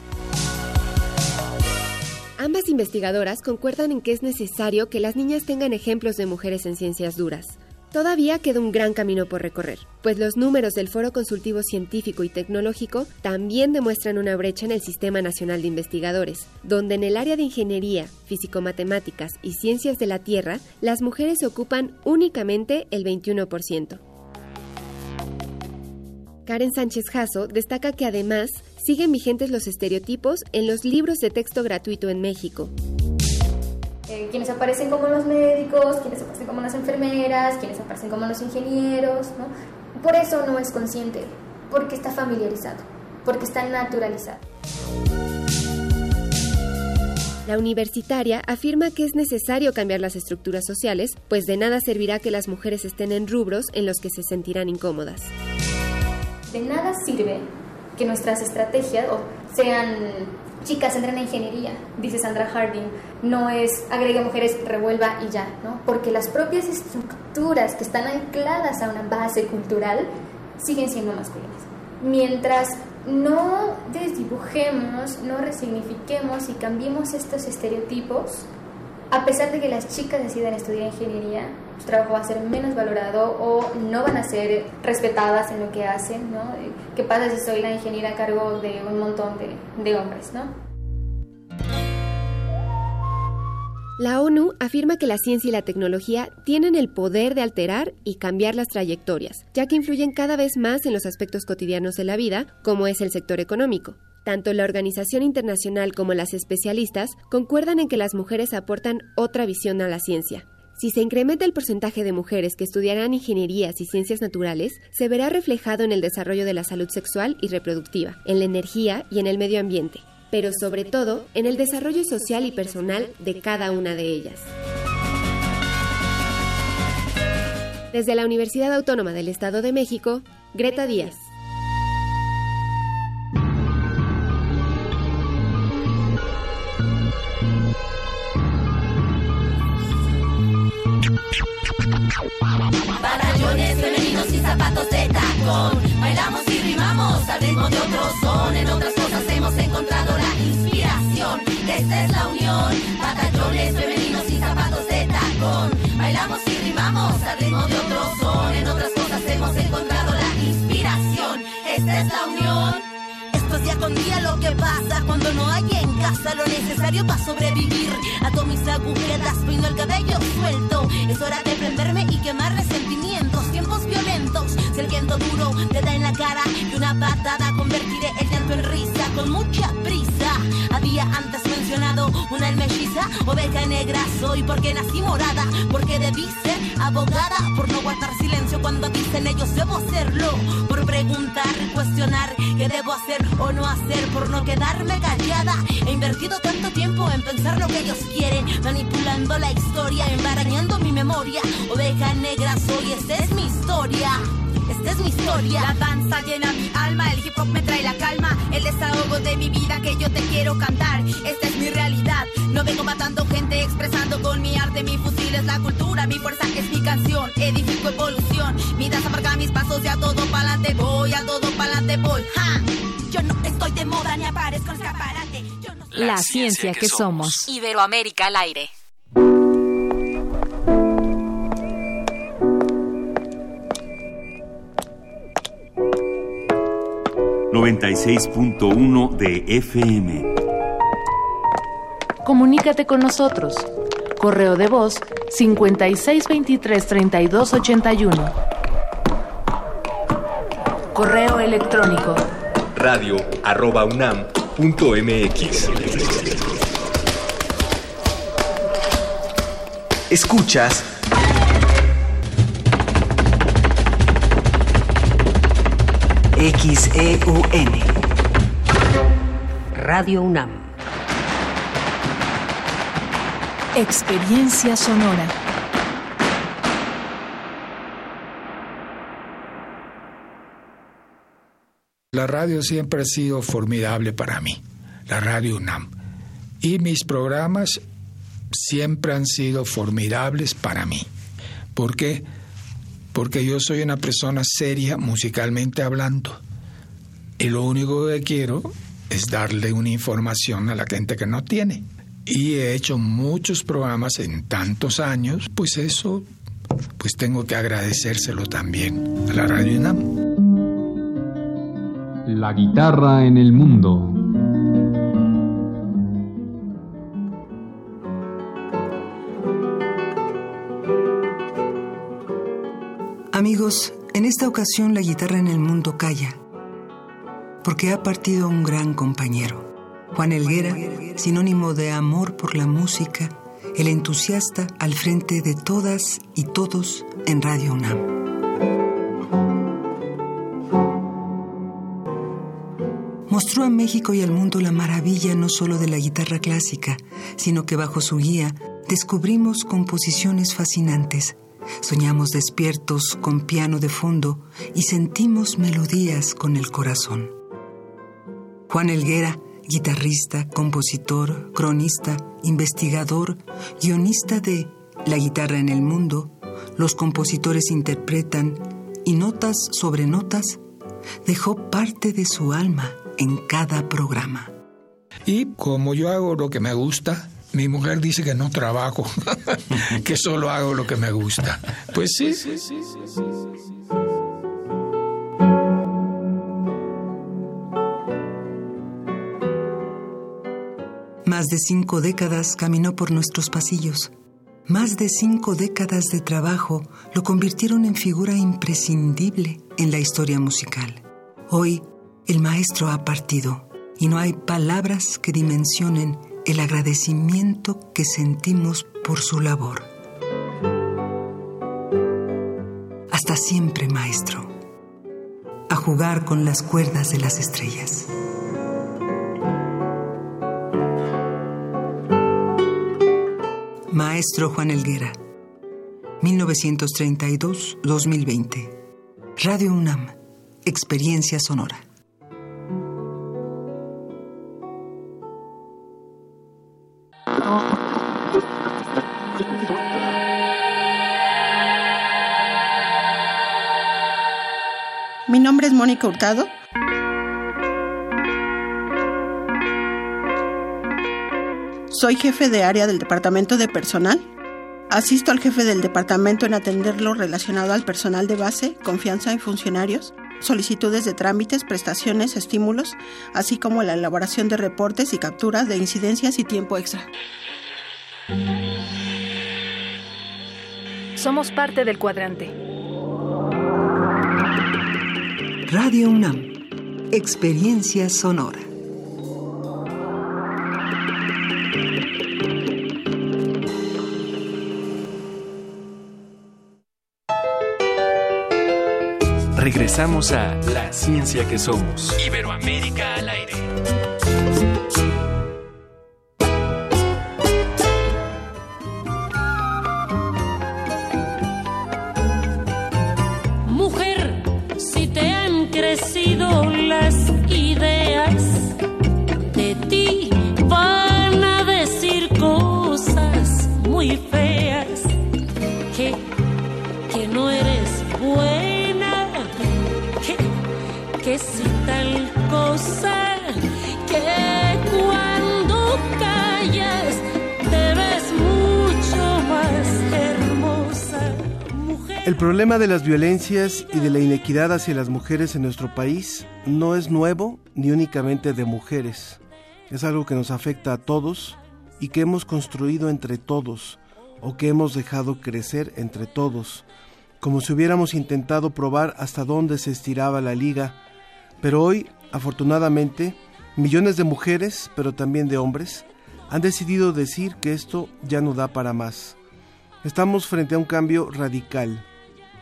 Ambas investigadoras concuerdan en que es necesario que las niñas tengan ejemplos de mujeres en ciencias duras. Todavía queda un gran camino por recorrer, pues los números del Foro Consultivo Científico y Tecnológico también demuestran una brecha en el Sistema Nacional de Investigadores, donde en el área de ingeniería, físico-matemáticas y ciencias de la Tierra, las mujeres ocupan únicamente el 21%. Karen Sánchez Jasso destaca que además siguen vigentes los estereotipos en los libros de texto gratuito en México. Eh, quienes aparecen como los médicos, quienes aparecen como las enfermeras, quienes aparecen como los ingenieros, ¿no? Por eso no es consciente, porque está familiarizado, porque está naturalizado. La universitaria afirma que es necesario cambiar las estructuras sociales, pues de nada servirá que las mujeres estén en rubros en los que se sentirán incómodas de nada sirve que nuestras estrategias o sean chicas entren en ingeniería, dice Sandra Harding, no es agregue mujeres, revuelva y ya, ¿no? Porque las propias estructuras que están ancladas a una base cultural siguen siendo masculinas. Mientras no desdibujemos, no resignifiquemos y cambiemos estos estereotipos, a pesar de que las chicas decidan estudiar ingeniería, su trabajo va a ser menos valorado o no van a ser respetadas en lo que hacen, ¿no? ¿Qué pasa si soy la ingeniera a cargo de un montón de, de hombres, ¿no? La ONU afirma que la ciencia y la tecnología tienen el poder de alterar y cambiar las trayectorias, ya que influyen cada vez más en los aspectos cotidianos de la vida, como es el sector económico. Tanto la Organización Internacional como las especialistas concuerdan en que las mujeres aportan otra visión a la ciencia. Si se incrementa el porcentaje de mujeres que estudiarán ingenierías y ciencias naturales, se verá reflejado en el desarrollo de la salud sexual y reproductiva, en la energía y en el medio ambiente, pero sobre todo en el desarrollo social y personal de cada una de ellas. Desde la Universidad Autónoma del Estado de México, Greta Díaz. Batallones femeninos y zapatos de tacón. Bailamos y rimamos al ritmo de otro son. En otras cosas hemos encontrado la inspiración. Esta es la unión. Batallones femeninos y zapatos de tacón. Bailamos y rimamos al ritmo de otro son. En otras cosas hemos encontrado la inspiración. Esta es la unión. Esto es día con día lo que pasa no hay en casa lo necesario para sobrevivir. Ato mis agujetas, peino el cabello suelto. Es hora de prenderme y quemar resentimientos, tiempos violentos. Si el duro te da en la cara y una patada, convertiré el llanto en risa con mucha. Había antes mencionado una melliza, oveja negra soy porque nací morada, porque debí ser abogada, por no guardar silencio cuando dicen ellos debo hacerlo, por preguntar, cuestionar qué debo hacer o no hacer, por no quedarme callada. He invertido tanto tiempo en pensar lo que ellos quieren, manipulando la historia, embarañando mi memoria. Oveja negra soy, esta es mi historia. Esta es mi historia. La danza llena mi alma, el hip hop me trae la calma, el desahogo de mi vida que yo te quiero cantar. Esta es mi realidad. No vengo matando gente, expresando con mi arte, mi fusil es la cultura, mi fuerza es mi canción. Edifico evolución, mi danza marca mis pasos y a todo pa'lante voy, a todo pa'lante voy. ¡Ja! Yo no estoy de moda ni aparezco en escaparate. Yo no La ciencia que somos. Iberoamérica al aire. ...96.1 de FM. Comunícate con nosotros. Correo de voz 5623-3281. Correo electrónico radio arroba unam punto mx. Escuchas XEUN Radio UNAM Experiencia sonora. La radio siempre ha sido formidable para mí, la radio UNAM. Y mis programas siempre han sido formidables para mí. ¿Por qué? Porque yo soy una persona seria musicalmente hablando. Y lo único que quiero es darle una información a la gente que no tiene. Y he hecho muchos programas en tantos años, pues eso, pues tengo que agradecérselo también a la Radio UNAM. La guitarra en el mundo. En esta ocasión la guitarra en el mundo calla, porque ha partido un gran compañero. Juan Elguera, sinónimo de amor por la música, el entusiasta al frente de todas y todos en Radio UNAM. Mostró a México y al mundo la maravilla no solo de la guitarra clásica, sino que bajo su guía descubrimos composiciones fascinantes. Soñamos despiertos con piano de fondo y sentimos melodías con el corazón. Juan Elguera, guitarrista, compositor, cronista, investigador, guionista de La guitarra en el mundo, los compositores interpretan y notas sobre notas, dejó parte de su alma en cada programa. Y como yo hago lo que me gusta, mi mujer dice que no trabajo, que solo hago lo que me gusta. Pues sí. Más de cinco décadas caminó por nuestros pasillos. Más de cinco décadas de trabajo lo convirtieron en figura imprescindible en la historia musical. Hoy, el maestro ha partido y no hay palabras que dimensionen el agradecimiento que sentimos por su labor. Hasta siempre, maestro. A jugar con las cuerdas de las estrellas. Maestro Juan Elguera, 1932-2020. Radio UNAM, Experiencia Sonora. Nombre es Mónica Hurtado. Soy jefe de área del Departamento de Personal. Asisto al jefe del departamento en atender lo relacionado al personal de base, confianza en funcionarios, solicitudes de trámites, prestaciones, estímulos, así como la elaboración de reportes y capturas de incidencias y tiempo extra. Somos parte del cuadrante. Radio UNAM. Experiencia sonora. Regresamos a La Ciencia que Somos. Iberoamérica al aire. El problema de las violencias y de la inequidad hacia las mujeres en nuestro país no es nuevo ni únicamente de mujeres. Es algo que nos afecta a todos y que hemos construido entre todos o que hemos dejado crecer entre todos, como si hubiéramos intentado probar hasta dónde se estiraba la liga. Pero hoy, afortunadamente, millones de mujeres, pero también de hombres, han decidido decir que esto ya no da para más. Estamos frente a un cambio radical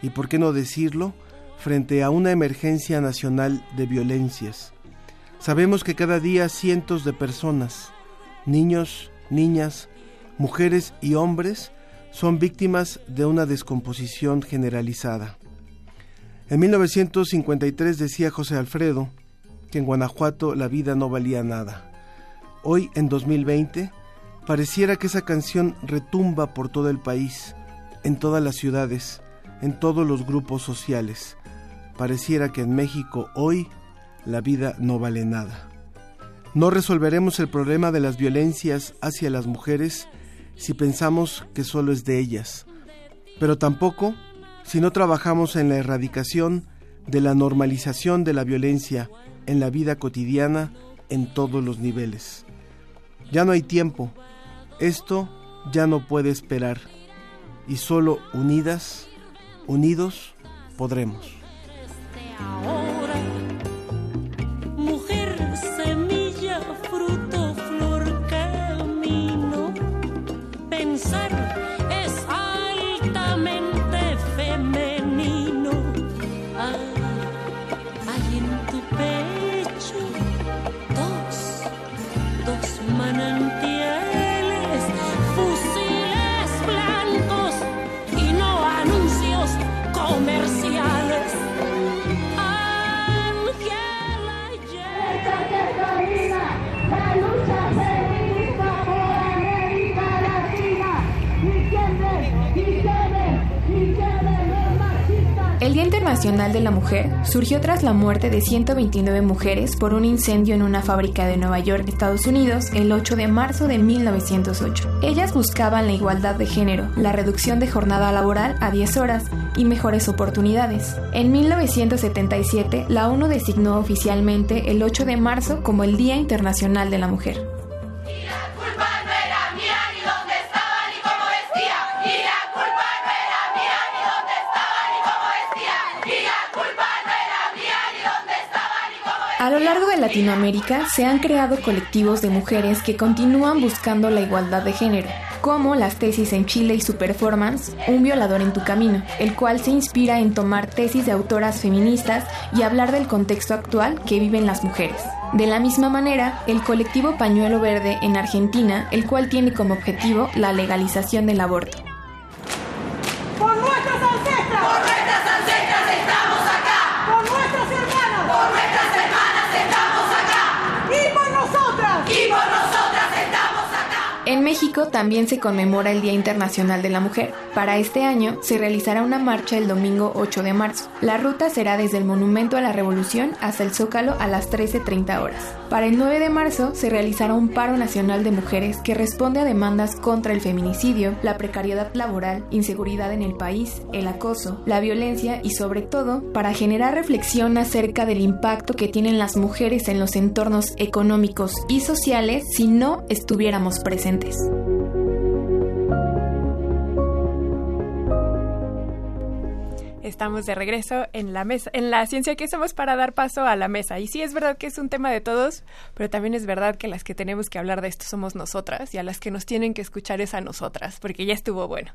y, por qué no decirlo, frente a una emergencia nacional de violencias. Sabemos que cada día cientos de personas, niños, niñas, mujeres y hombres, son víctimas de una descomposición generalizada. En 1953 decía José Alfredo que en Guanajuato la vida no valía nada. Hoy, en 2020, pareciera que esa canción retumba por todo el país, en todas las ciudades, en todos los grupos sociales. Pareciera que en México hoy la vida no vale nada. No resolveremos el problema de las violencias hacia las mujeres si pensamos que solo es de ellas, pero tampoco si no trabajamos en la erradicación de la normalización de la violencia en la vida cotidiana en todos los niveles. Ya no hay tiempo, esto ya no puede esperar, y solo unidas, unidos, podremos. Internacional de la Mujer surgió tras la muerte de 129 mujeres por un incendio en una fábrica de Nueva York, Estados Unidos, el 8 de marzo de 1908. Ellas buscaban la igualdad de género, la reducción de jornada laboral a 10 horas y mejores oportunidades. En 1977, la ONU designó oficialmente el 8 de marzo como el Día Internacional de la Mujer. Largo de Latinoamérica se han creado colectivos de mujeres que continúan buscando la igualdad de género, como las tesis en Chile y su performance Un violador en tu camino, el cual se inspira en tomar tesis de autoras feministas y hablar del contexto actual que viven las mujeres. De la misma manera, el colectivo Pañuelo Verde en Argentina, el cual tiene como objetivo la legalización del aborto. Por nuestras ancestras. Por nuestras ancestras estamos acá. Por nuestros hermanos. Por nuestras hermanas estamos acá. Y por nosotras. Y por nosotras estamos acá. En México también se conmemora el Día Internacional de la Mujer. Para este año se realizará una marcha el domingo 8 de marzo. La ruta será desde el Monumento a la Revolución hasta el Zócalo a las 13.30 horas. Para el 9 de marzo se realizará un paro nacional de mujeres que responde a demandas contra el feminicidio, la precariedad laboral, inseguridad en el país, el acoso, la violencia y sobre todo para generar reflexión acerca del impacto que tienen las mujeres en los entornos económicos y sociales si no estuviéramos presentes. Estamos de regreso en la mesa, en la ciencia que somos para dar paso a la mesa. Y sí es verdad que es un tema de todos, pero también es verdad que las que tenemos que hablar de esto somos nosotras y a las que nos tienen que escuchar es a nosotras, porque ya estuvo bueno.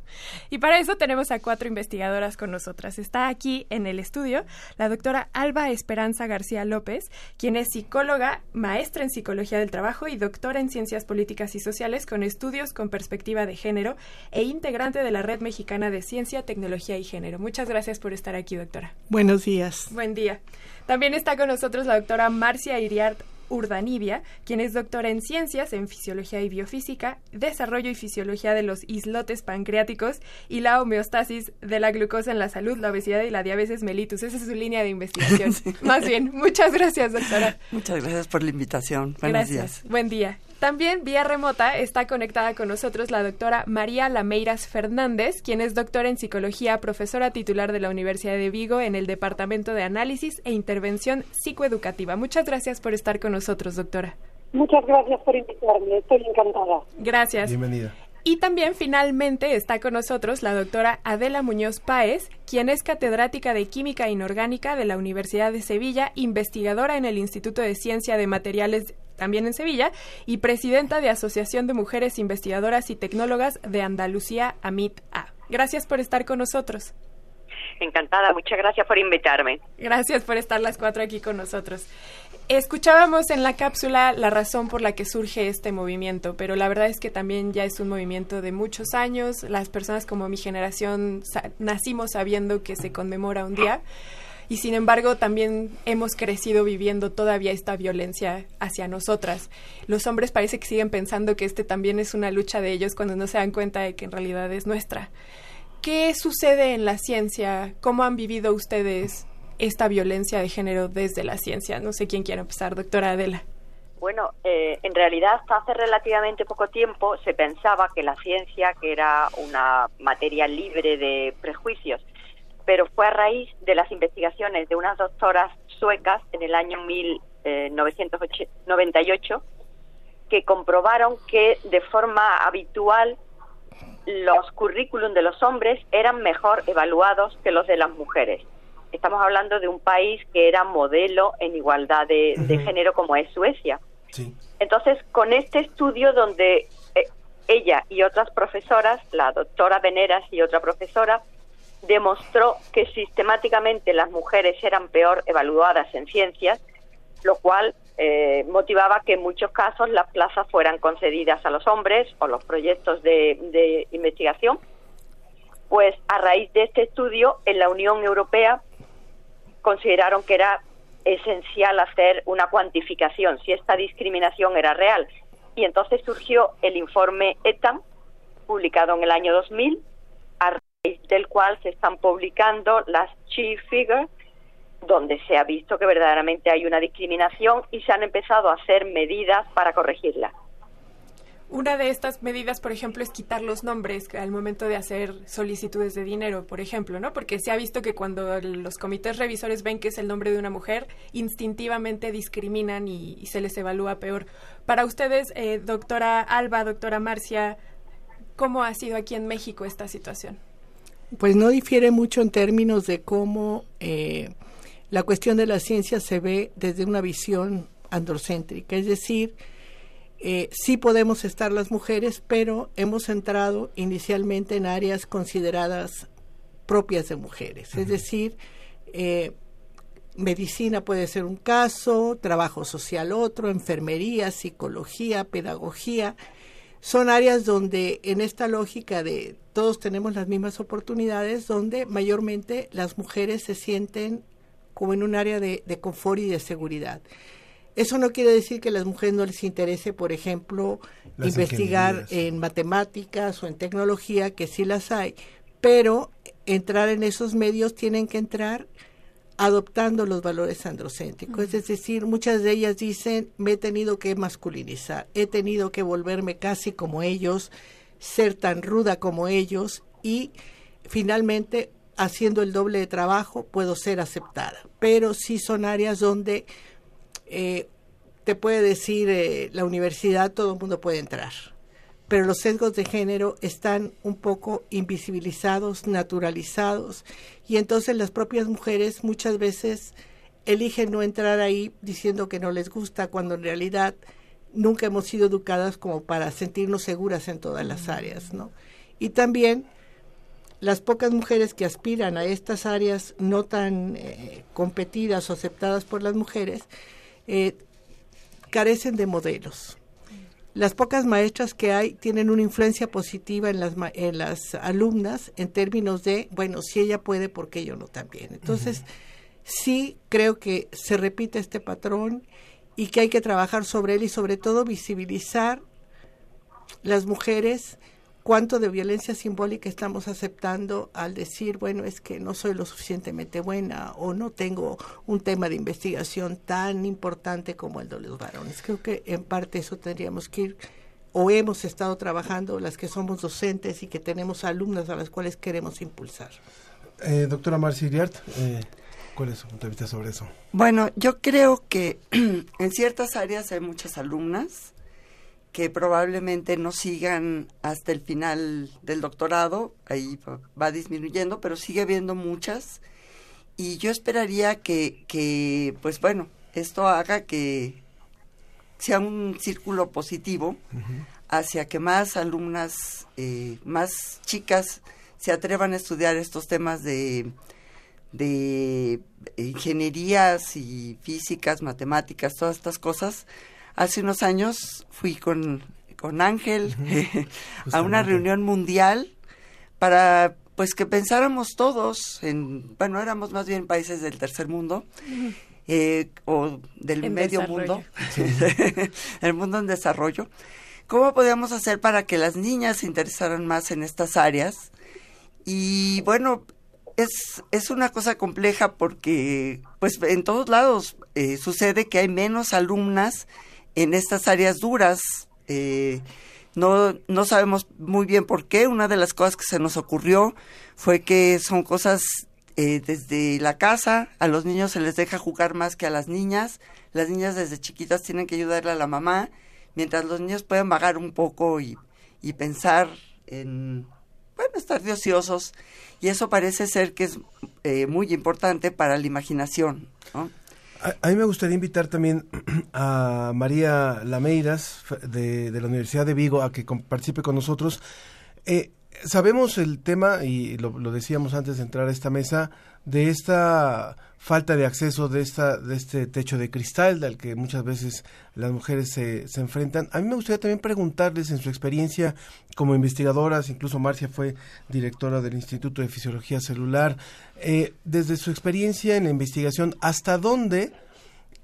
Y para eso tenemos a cuatro investigadoras con nosotras. Está aquí en el estudio la doctora Alba Esperanza García López, quien es psicóloga, maestra en psicología del trabajo y doctora en ciencias políticas y sociales con estudios con perspectiva de género e integrante de la Red Mexicana de Ciencia, Tecnología y Género. Muchas gracias por estar aquí, doctora. Buenos días. Buen día. También está con nosotros la doctora Marcia Iriart Urdanibia, quien es doctora en ciencias, en fisiología y biofísica, desarrollo y fisiología de los islotes pancreáticos y la homeostasis de la glucosa en la salud, la obesidad y la diabetes mellitus. Esa es su línea de investigación. sí. Más bien, muchas gracias, doctora. Muchas gracias por la invitación. Buenos gracias. días. Buen día. También vía remota está conectada con nosotros la doctora María Lameiras Fernández, quien es doctora en psicología, profesora titular de la Universidad de Vigo en el Departamento de Análisis e Intervención Psicoeducativa. Muchas gracias por estar con nosotros, doctora. Muchas gracias por invitarme, estoy encantada. Gracias. Bienvenida. Y también finalmente está con nosotros la doctora Adela Muñoz Páez, quien es catedrática de Química Inorgánica de la Universidad de Sevilla, investigadora en el Instituto de Ciencia de Materiales también en Sevilla, y presidenta de Asociación de Mujeres Investigadoras y Tecnólogas de Andalucía, AMIT-A. Gracias por estar con nosotros. Encantada, muchas gracias por invitarme. Gracias por estar las cuatro aquí con nosotros. Escuchábamos en la cápsula la razón por la que surge este movimiento, pero la verdad es que también ya es un movimiento de muchos años. Las personas como mi generación nacimos sabiendo que se conmemora un día y sin embargo también hemos crecido viviendo todavía esta violencia hacia nosotras. Los hombres parece que siguen pensando que este también es una lucha de ellos cuando no se dan cuenta de que en realidad es nuestra. ¿Qué sucede en la ciencia? ¿Cómo han vivido ustedes esta violencia de género desde la ciencia? No sé quién quiere empezar, doctora Adela. Bueno, eh, en realidad hasta hace relativamente poco tiempo se pensaba que la ciencia, que era una materia libre de prejuicios, pero fue a raíz de las investigaciones de unas doctoras suecas en el año 1998 que comprobaron que de forma habitual los currículum de los hombres eran mejor evaluados que los de las mujeres. Estamos hablando de un país que era modelo en igualdad de, uh -huh. de género como es Suecia. Sí. Entonces, con este estudio donde eh, ella y otras profesoras, la doctora Veneras y otra profesora, demostró que sistemáticamente las mujeres eran peor evaluadas en ciencias, lo cual eh, motivaba que en muchos casos las plazas fueran concedidas a los hombres o los proyectos de, investigación. Pues a raíz de este estudio, en la Unión Europea consideraron que era esencial hacer una cuantificación, si esta discriminación era real. Y entonces surgió el informe ETAM, publicado en el año 2000, a raíz del cual se están publicando las Chief Figures, donde se ha visto que verdaderamente hay una discriminación y se han empezado a hacer medidas para corregirla. Una de estas medidas, por ejemplo, es quitar los nombres al momento de hacer solicitudes de dinero, por ejemplo, ¿no? Porque se ha visto que cuando los comités revisores ven que es el nombre de una mujer, instintivamente discriminan y, y se les evalúa peor. Para ustedes, eh, doctora Alba, doctora Marcia, ¿cómo ha sido aquí en México esta situación? Pues no difiere mucho en términos de cómo eh, la cuestión de la ciencia se ve desde una visión androcéntrica, es decir, eh, sí podemos estar las mujeres, pero hemos entrado inicialmente en áreas consideradas propias de mujeres, uh -huh. es decir, eh, medicina puede ser un caso, trabajo social otro, enfermería, psicología, pedagogía, son áreas donde en esta lógica de todos tenemos las mismas oportunidades, donde mayormente las mujeres se sienten como en un área de, de confort y de seguridad. Eso no quiere decir que a las mujeres no les interese, por ejemplo, las investigar en matemáticas o en tecnología, que sí las hay, pero entrar en esos medios tienen que entrar adoptando los valores androcéntricos. Es decir, muchas de ellas dicen, me he tenido que masculinizar, he tenido que volverme casi como ellos, ser tan ruda como ellos y finalmente haciendo el doble de trabajo puedo ser aceptada. Pero sí son áreas donde eh, te puede decir eh, la universidad, todo el mundo puede entrar. Pero los sesgos de género están un poco invisibilizados, naturalizados, y entonces las propias mujeres muchas veces eligen no entrar ahí diciendo que no les gusta, cuando en realidad nunca hemos sido educadas como para sentirnos seguras en todas las áreas, ¿no? Y también las pocas mujeres que aspiran a estas áreas no tan eh, competidas o aceptadas por las mujeres eh, carecen de modelos. Las pocas maestras que hay tienen una influencia positiva en las, en las alumnas en términos de, bueno, si ella puede, ¿por qué yo no también? Entonces, sí creo que se repite este patrón y que hay que trabajar sobre él y sobre todo visibilizar las mujeres cuánto de violencia simbólica estamos aceptando al decir, bueno, es que no soy lo suficientemente buena o no tengo un tema de investigación tan importante como el de los varones. Creo que en parte eso tendríamos que ir o hemos estado trabajando las que somos docentes y que tenemos alumnas a las cuales queremos impulsar. Eh, doctora Marcia Iriart, eh, ¿cuál es su punto de vista sobre eso? Bueno, yo creo que en ciertas áreas hay muchas alumnas que probablemente no sigan hasta el final del doctorado, ahí va disminuyendo, pero sigue habiendo muchas. Y yo esperaría que, que pues bueno, esto haga que sea un círculo positivo hacia que más alumnas, eh, más chicas se atrevan a estudiar estos temas de, de ingenierías y físicas, matemáticas, todas estas cosas, Hace unos años fui con, con Ángel a una reunión mundial para pues que pensáramos todos en, bueno, éramos más bien países del tercer mundo, eh, o del medio mundo, el mundo en desarrollo, ¿cómo podíamos hacer para que las niñas se interesaran más en estas áreas? Y bueno, es, es una cosa compleja porque pues en todos lados eh, sucede que hay menos alumnas en estas áreas duras. Eh, no, no sabemos muy bien por qué. Una de las cosas que se nos ocurrió fue que son cosas eh, desde la casa, a los niños se les deja jugar más que a las niñas. Las niñas desde chiquitas tienen que ayudarle a la mamá, mientras los niños pueden vagar un poco y, y pensar en, bueno, estar de ociosos. Y eso parece ser que es eh, muy importante para la imaginación. ¿no? A, mí me gustaría invitar también a María Lameiras de, de la Universidad de Vigo a que participe con nosotros. Eh, sabemos el tema, y lo, decíamos antes de entrar a esta mesa, de esta falta de acceso, de, esta, de este techo de cristal al que muchas veces las mujeres se, se enfrentan. A mí me gustaría también preguntarles en su experiencia como investigadoras, incluso Marcia fue directora del Instituto de Fisiología Celular, eh, desde su experiencia en la investigación, ¿hasta dónde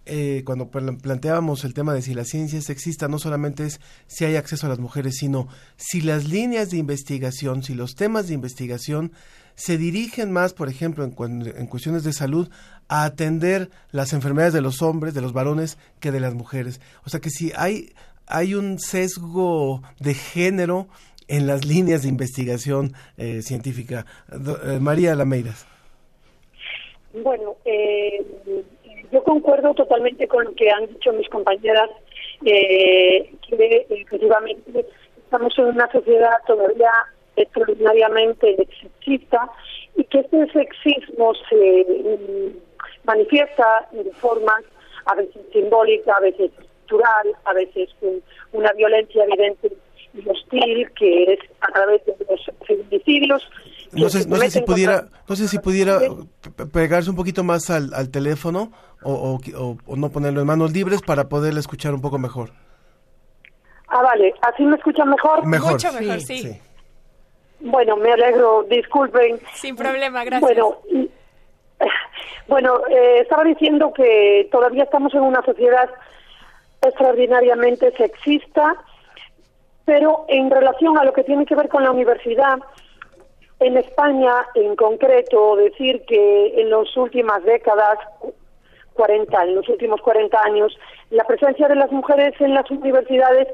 eh, cuando planteábamos el tema de si la ciencia es sexista, no solamente es si hay acceso a las mujeres, sino si las líneas de investigación, si los temas de investigación se dirigen más, por ejemplo, en, en cuestiones de salud, a atender las enfermedades de los hombres, de los varones, que de las mujeres. O sea que si hay, hay un sesgo de género en las líneas de investigación eh, científica. Eh, María Lameiras. Bueno, eh, yo concuerdo totalmente con lo que han dicho mis compañeras, eh, que efectivamente estamos en una sociedad todavía extraordinariamente sexista y que este sexismo se mm, manifiesta de formas a veces simbólica, a veces estructural, a veces una violencia evidente y hostil que es a través de los feminicidios no sé, no sé si pudiera, no sé si pudiera pegarse un poquito más al, al teléfono o, o, o, no ponerlo en manos libres para poderle escuchar un poco mejor. Ah, vale. ¿Así me escuchan mejor? Mejor. Mucho mejor, sí. sí. Bueno, me alegro. Disculpen. Sin problema, gracias. Bueno, bueno eh, estaba diciendo que todavía estamos en una sociedad extraordinariamente sexista, pero en relación a lo que tiene que ver con la universidad, en España, en concreto, decir que en las últimas décadas, 40, en los últimos 40 años, la presencia de las mujeres en las universidades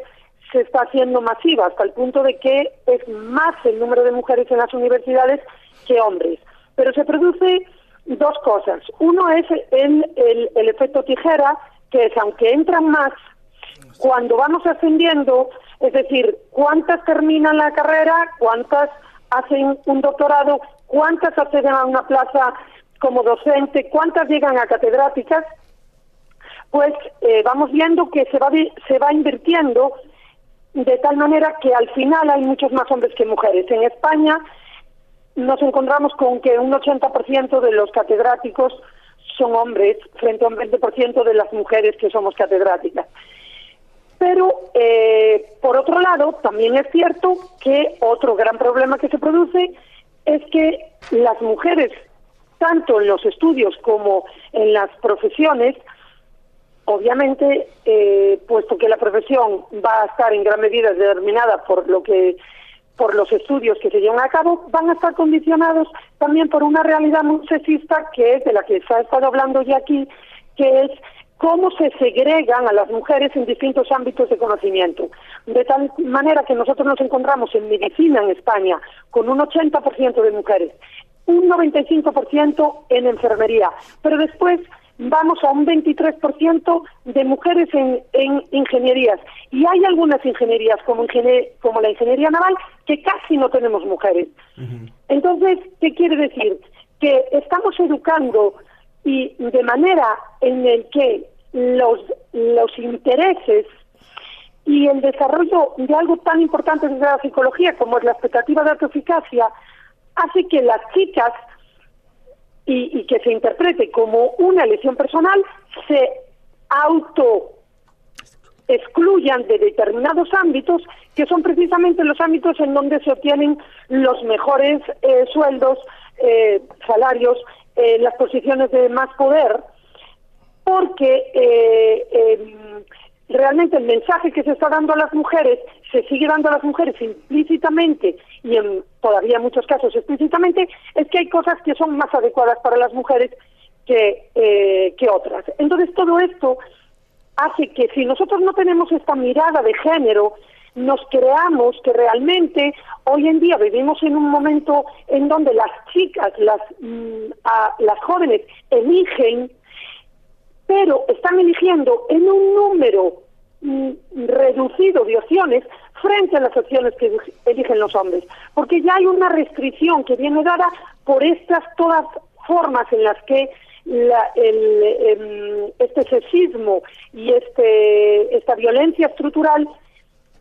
se está haciendo masiva, hasta el punto de que es más el número de mujeres en las universidades que hombres. Pero se produce dos cosas. Uno es el, el, el efecto tijera, que es aunque entran más, cuando vamos ascendiendo, es decir, cuántas terminan la carrera, cuántas hacen un doctorado, cuántas acceden a una plaza como docente, cuántas llegan a catedráticas, pues eh, vamos viendo que se va, se va invirtiendo de tal manera que al final hay muchos más hombres que mujeres. En España nos encontramos con que un 80% de los catedráticos son hombres frente a un 20% de las mujeres que somos catedráticas. Pero, eh, por otro lado, también es cierto que otro gran problema que se produce es que las mujeres, tanto en los estudios como en las profesiones, obviamente, eh, puesto que la profesión va a estar en gran medida determinada por lo que por los estudios que se llevan a cabo, van a estar condicionados también por una realidad muy sexista que es de la que se ha estado hablando ya aquí, que es cómo se segregan a las mujeres en distintos ámbitos de conocimiento. De tal manera que nosotros nos encontramos en medicina en España con un 80% de mujeres, un 95% en enfermería, pero después vamos a un 23% de mujeres en, en ingenierías. Y hay algunas ingenierías, como, ingenie- como la ingeniería naval, que casi no tenemos mujeres. Entonces, ¿qué quiere decir? Que estamos educando y de manera en el que los, los intereses y el desarrollo de algo tan importante desde la psicología como es la expectativa de autoeficacia hace que las chicas y, que se interprete como una elección personal se auto excluyan de determinados ámbitos que son precisamente los ámbitos en donde se obtienen los mejores eh, sueldos, eh, salarios, eh, las posiciones de más poder, porque eh, em, realmente el mensaje que se está dando a las mujeres se sigue dando a las mujeres implícitamente y en todavía muchos casos explícitamente es que hay cosas que son más adecuadas para las mujeres que, eh, que otras. Entonces todo esto hace que si nosotros no tenemos esta mirada de género, nos creamos que realmente hoy en día vivimos en un momento en donde las chicas, las, mm, las jóvenes eligen, pero están eligiendo en un número mm, reducido de opciones frente a las opciones que elige- eligen los hombres, porque ya hay una restricción que viene dada por estas todas formas en las que la- el, em, este sexismo y este, esta violencia estructural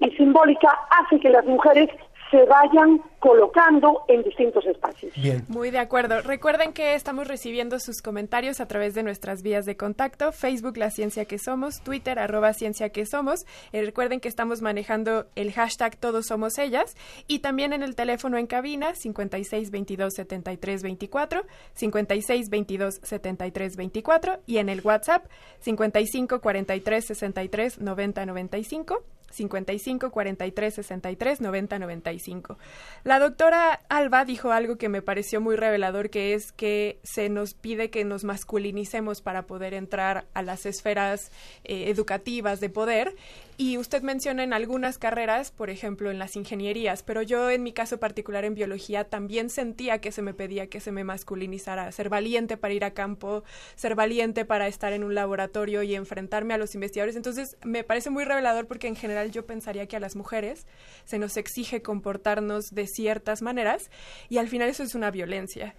y simbólica hace que las mujeres se vayan colocando en distintos espacios. Muy de acuerdo. Recuerden que estamos recibiendo sus comentarios a través de nuestras vías de contacto, Facebook La Ciencia que Somos, Twitter arroba Ciencia que Somos. Eh, recuerden que estamos manejando el hashtag Todos Somos Ellas y también en el teléfono en cabina 56 22 73 24, 56 22 73 24 y en el WhatsApp 55 43 63 90 95. 55 43 63 90 95. La doctora Alba dijo algo que me pareció muy revelador, que es que se nos pide que nos masculinicemos para poder entrar a las esferas eh, educativas de poder. Y usted menciona en algunas carreras, por ejemplo, en las ingenierías, pero yo en mi caso particular en biología también sentía que se me pedía que se me masculinizara, ser valiente para ir a campo, ser valiente para estar en un laboratorio y enfrentarme a los investigadores. Entonces, me parece muy revelador porque en general yo pensaría que a las mujeres se nos exige comportarnos de ciertas maneras y al final eso es una violencia.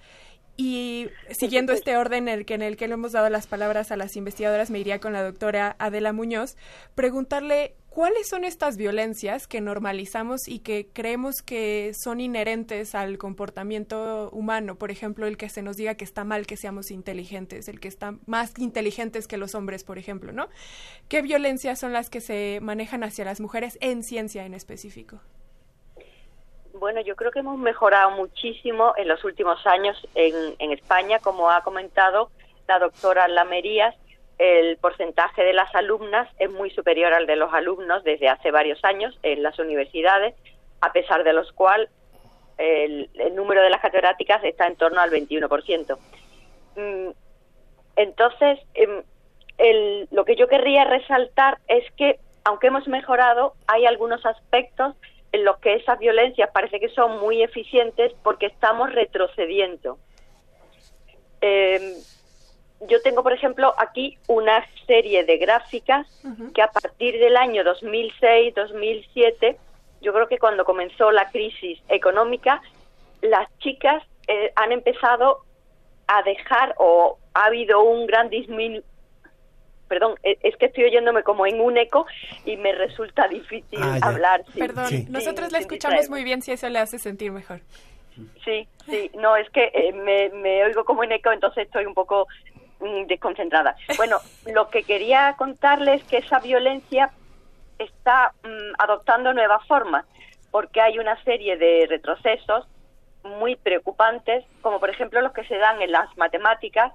Y siguiendo este orden en el que, en el que le hemos dado las palabras a las investigadoras, me iría con la doctora Adela Muñoz, preguntarle cuáles son estas violencias que normalizamos y que creemos que son inherentes al comportamiento humano. Por ejemplo, el que se nos diga que está mal que seamos inteligentes, el que están más inteligentes que los hombres, por ejemplo, ¿no? ¿Qué violencias son las que se manejan hacia las mujeres en ciencia en específico? Bueno, yo creo que hemos mejorado muchísimo en los últimos años en, España, como ha comentado la doctora Lamerías. El porcentaje de las alumnas es muy superior al de los alumnos desde hace varios años en las universidades, a pesar de los cual el, número de las catedráticas está en torno al 21%. Mm, Entonces, em, lo que yo querría resaltar es que, aunque hemos mejorado, hay algunos aspectos en los que esas violencias parece que son muy eficientes porque estamos retrocediendo. Em, yo tengo, por ejemplo, aquí una serie de gráficas que a partir del año 2006-2007, yo creo que cuando comenzó la crisis económica, las chicas eh, han empezado a dejar o ha habido un gran disminu Perdón, e- es que estoy oyéndome como en un eco y me resulta difícil Ah, hablar. sin- Perdón, sin- nosotros la escuchamos muy bien si eso le hace sentir mejor. Sí, sí, no, es que eh, me, me oigo como en eco, entonces estoy un poco mm, desconcentrada. Bueno, lo que quería contarles es que esa violencia está mm, adoptando nuevas formas, porque hay una serie de retrocesos muy preocupantes, como por ejemplo los que se dan en las matemáticas,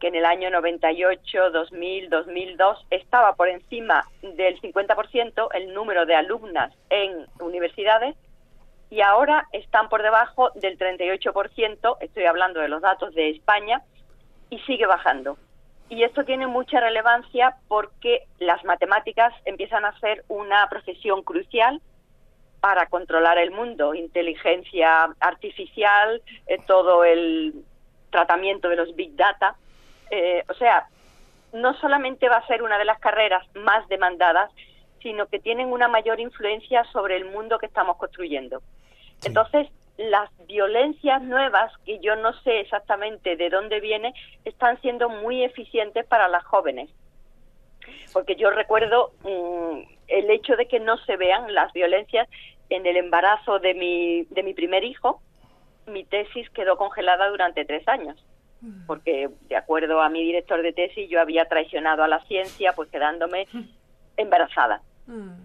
que en el año 98, 2000, 2002 estaba por encima del 50% el número de alumnas en universidades y ahora están por debajo del 38%, estoy hablando de los datos de España, y sigue bajando. Y esto tiene mucha relevancia porque las matemáticas empiezan a ser una profesión crucial para controlar el mundo, inteligencia artificial, eh, todo el tratamiento de los big data. Eh, o sea, no solamente va a ser una de las carreras más demandadas, sino que tienen una mayor influencia sobre el mundo que estamos construyendo. Entonces, las violencias nuevas, que yo no sé exactamente de dónde viene, están siendo muy eficientes para las jóvenes. Porque yo recuerdo mm, el hecho de que no se vean las violencias en el embarazo de mi, de mi primer hijo. Mi tesis quedó congelada durante tres años porque de acuerdo a mi director de tesis yo había traicionado a la ciencia pues quedándome embarazada.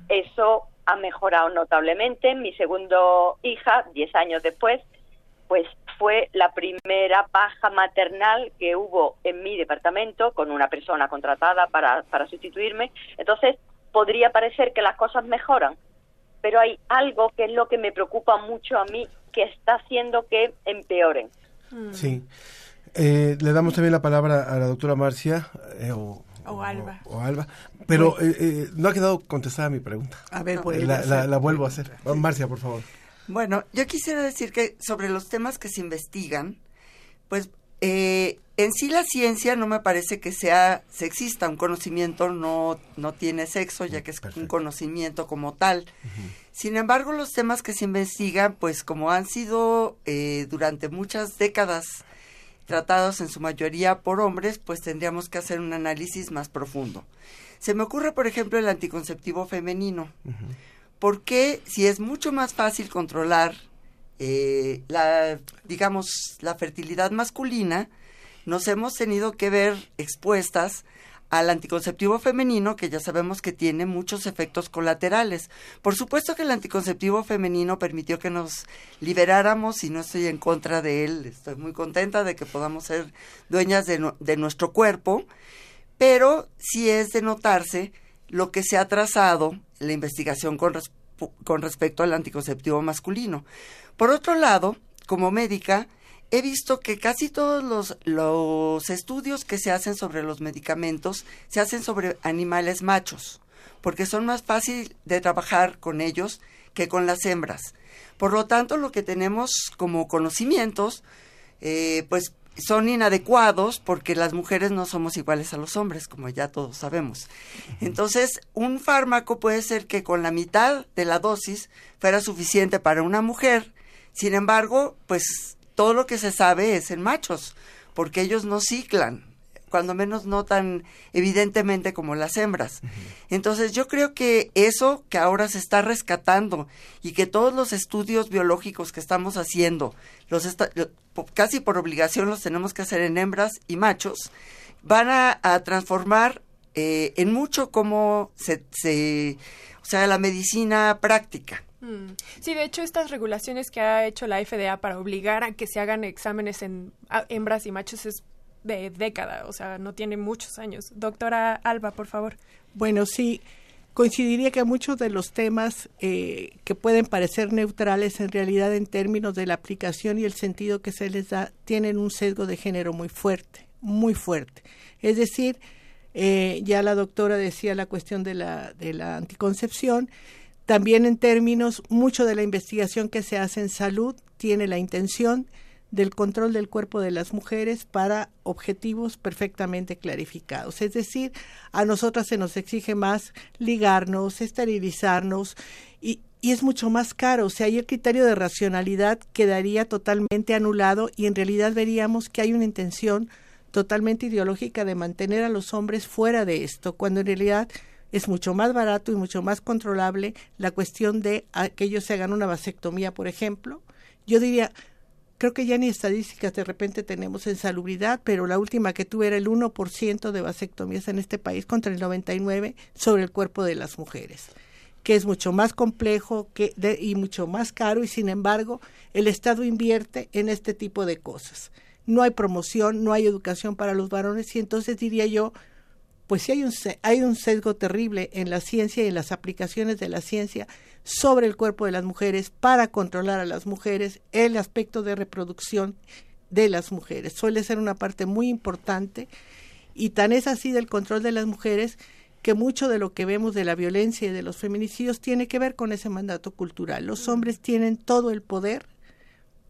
Eso ha mejorado notablemente. Mi segundo hija, 10 años después, pues fue la primera baja maternal que hubo en mi departamento con una persona contratada para, para sustituirme. Entonces, podría parecer que las cosas mejoran, pero hay algo que es lo que me preocupa mucho a mí, que está haciendo que empeoren. Sí. Eh, le damos también la palabra a la doctora Marcia eh, o, O Alba. o Alba, pero eh, eh, no ha quedado contestada mi pregunta. A ver, Eh, la, la- la vuelvo a hacer. Oh, Marcia, por favor. Bueno, yo quisiera decir que sobre los temas que se investigan, pues eh, en sí la ciencia no me parece que sea sexista, un conocimiento no, no tiene sexo, ya que es un conocimiento como tal. Sin embargo, los temas que se investigan, pues como han sido eh, durante muchas décadas tratados en su mayoría por hombres, pues tendríamos que hacer un análisis más profundo. Se me ocurre, por ejemplo, el anticonceptivo femenino. ¿Por qué si es mucho más fácil controlar eh, la, digamos, la fertilidad masculina, nos hemos tenido que ver expuestas al anticonceptivo femenino, que ya sabemos que tiene muchos efectos colaterales. Por supuesto que el anticonceptivo femenino permitió que nos liberáramos y no estoy en contra de él, estoy muy contenta de que podamos ser dueñas de, nu- de nuestro cuerpo, pero sí es de notarse lo que se ha trazado la investigación con respecto al anticonceptivo masculino. Por otro lado, como médica, he visto que casi todos los, los estudios que se hacen sobre los medicamentos se hacen sobre animales machos, porque son más fácil de trabajar con ellos que con las hembras. Por lo tanto, lo que tenemos como conocimientos, eh, pues son inadecuados porque las mujeres no somos iguales a los hombres, como ya todos sabemos. Entonces, un fármaco puede ser que con la mitad de la dosis fuera suficiente para una mujer, sin embargo, pues todo lo que se sabe es en machos, porque ellos no ciclan, cuando menos no tan evidentemente como las hembras. Entonces yo creo que eso que ahora se está rescatando y que todos los estudios biológicos que estamos haciendo, los esta- casi por obligación los tenemos que hacer en hembras y machos, van a, a transformar eh, en mucho como se, se, o sea, la medicina práctica. Mm. Sí, de hecho, estas regulaciones que ha hecho la FDA para obligar a que se hagan exámenes en hembras y machos es de década, o sea, no tiene muchos años. Doctora Alba, por favor. Bueno, sí. coincidiría que muchos de los temas eh, que pueden parecer neutrales en realidad en términos de la aplicación y el sentido que se les da tienen un sesgo de género muy fuerte, muy fuerte. Es decir, eh, ya la doctora decía la cuestión de la, de la anticoncepción, también en términos, mucho de la investigación que se hace en salud tiene la intención del control del cuerpo de las mujeres para objetivos perfectamente clarificados. Es decir, a nosotras se nos exige más ligarnos, esterilizarnos y, y es mucho más caro. O sea, ahí el criterio de racionalidad quedaría totalmente anulado y en realidad veríamos que hay una intención totalmente ideológica de mantener a los hombres fuera de esto, cuando en realidad es mucho más barato y mucho más controlable la cuestión de que ellos se hagan una vasectomía, por ejemplo. Yo diría, creo que ya ni estadísticas de repente tenemos en salubridad, pero la última que tuve era el 1% de vasectomías en este país contra el 99% sobre el cuerpo de las mujeres que es mucho más complejo que y mucho más caro y sin embargo el Estado invierte en este tipo de cosas. No hay promoción, no hay educación para los varones y entonces diría yo, pues sí hay un, hay un sesgo terrible en la ciencia y en las aplicaciones de la ciencia sobre el cuerpo de las mujeres para controlar a las mujeres, el aspecto de reproducción de las mujeres. Suele ser una parte muy importante y tan es así del control de las mujeres que mucho de lo que vemos de la violencia y de los feminicidios tiene que ver con ese mandato cultural. Los hombres tienen todo el poder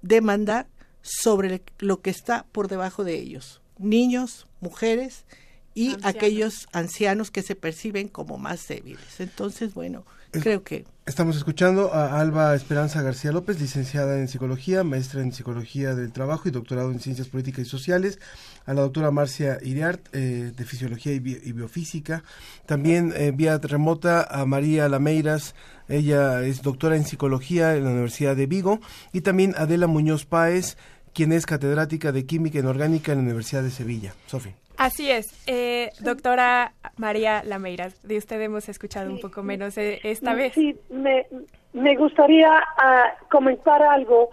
de mandar sobre lo que está por debajo de ellos, niños, mujeres, y aquellos ancianos que se perciben como más débiles. Entonces, bueno, creo que... Estamos escuchando a Alba Esperanza García López, licenciada en Psicología, maestra en Psicología del Trabajo y doctorado en Ciencias Políticas y Sociales, a la doctora Marcia Iriart, eh, de Fisiología y, Biofísica, también eh, vía remota a María Lameiras, ella es doctora en Psicología en la Universidad de Vigo, y también Adela Muñoz Páez, quien es catedrática de Química Inorgánica en la Universidad de Sevilla. Sofía. Así es, eh, doctora María Lameira, de usted hemos escuchado un poco menos eh, esta vez. Sí, me, me gustaría uh, comentar algo,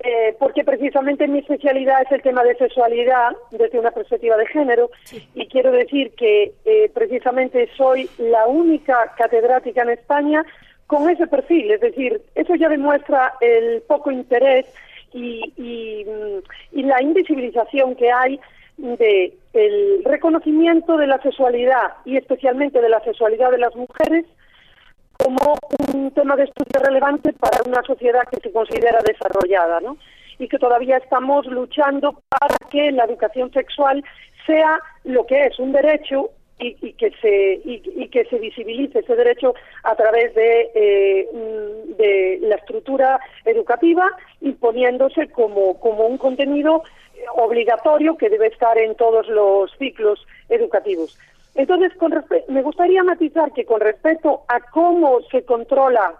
eh, porque precisamente mi especialidad es el tema de sexualidad desde una perspectiva de género, y quiero decir que eh, precisamente soy la única catedrática en España con ese perfil, es decir, eso ya demuestra el poco interés y, y, y la invisibilización que hay de el reconocimiento de la sexualidad y especialmente de la sexualidad de las mujeres como un tema de estudio relevante para una sociedad que se considera desarrollada, ¿no? Y que todavía estamos luchando para que la educación sexual sea lo que es un derecho y, que se y, que se visibilice ese derecho a través de, eh, de la estructura educativa imponiéndose como como un contenido obligatorio que debe estar en todos los ciclos educativos. Entonces, me gustaría matizar que con respecto a cómo se controla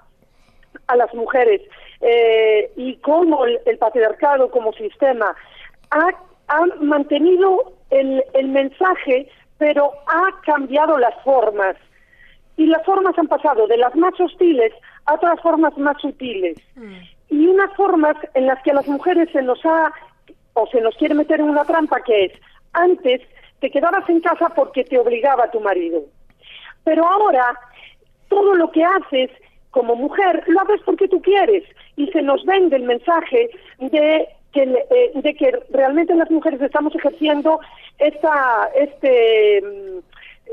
a las mujeres eh, y cómo el, patriarcado como sistema ha, mantenido el, mensaje, pero ha cambiado las formas. Y las formas han pasado de las más hostiles a otras formas más sutiles. Mm. Y unas formas en las que a las mujeres se nos ha o se nos quiere meter en una trampa que es, antes te quedabas en casa porque te obligaba tu marido, pero ahora todo lo que haces como mujer lo haces porque tú quieres. Y se nos vende el mensaje de que, eh, de que realmente las mujeres estamos ejerciendo esta, este mm,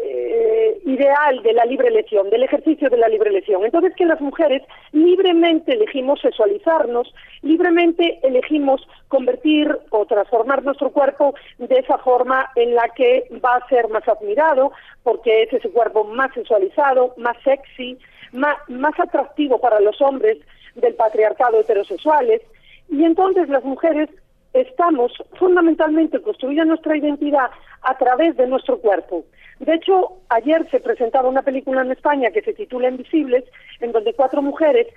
eh, ideal de la libre elección, del ejercicio de la libre elección. Entonces que las mujeres libremente elegimos sexualizarnos, libremente elegimos convertir o transformar nuestro cuerpo de esa forma en la que va a ser más admirado, porque es ese cuerpo más sexualizado, más sexy, más, más atractivo para los hombres del patriarcado heterosexuales. Y entonces las mujeres estamos fundamentalmente construyendo nuestra identidad a través de nuestro cuerpo. De hecho, ayer se presentaba una película en España que se titula Invisibles, en donde cuatro mujeres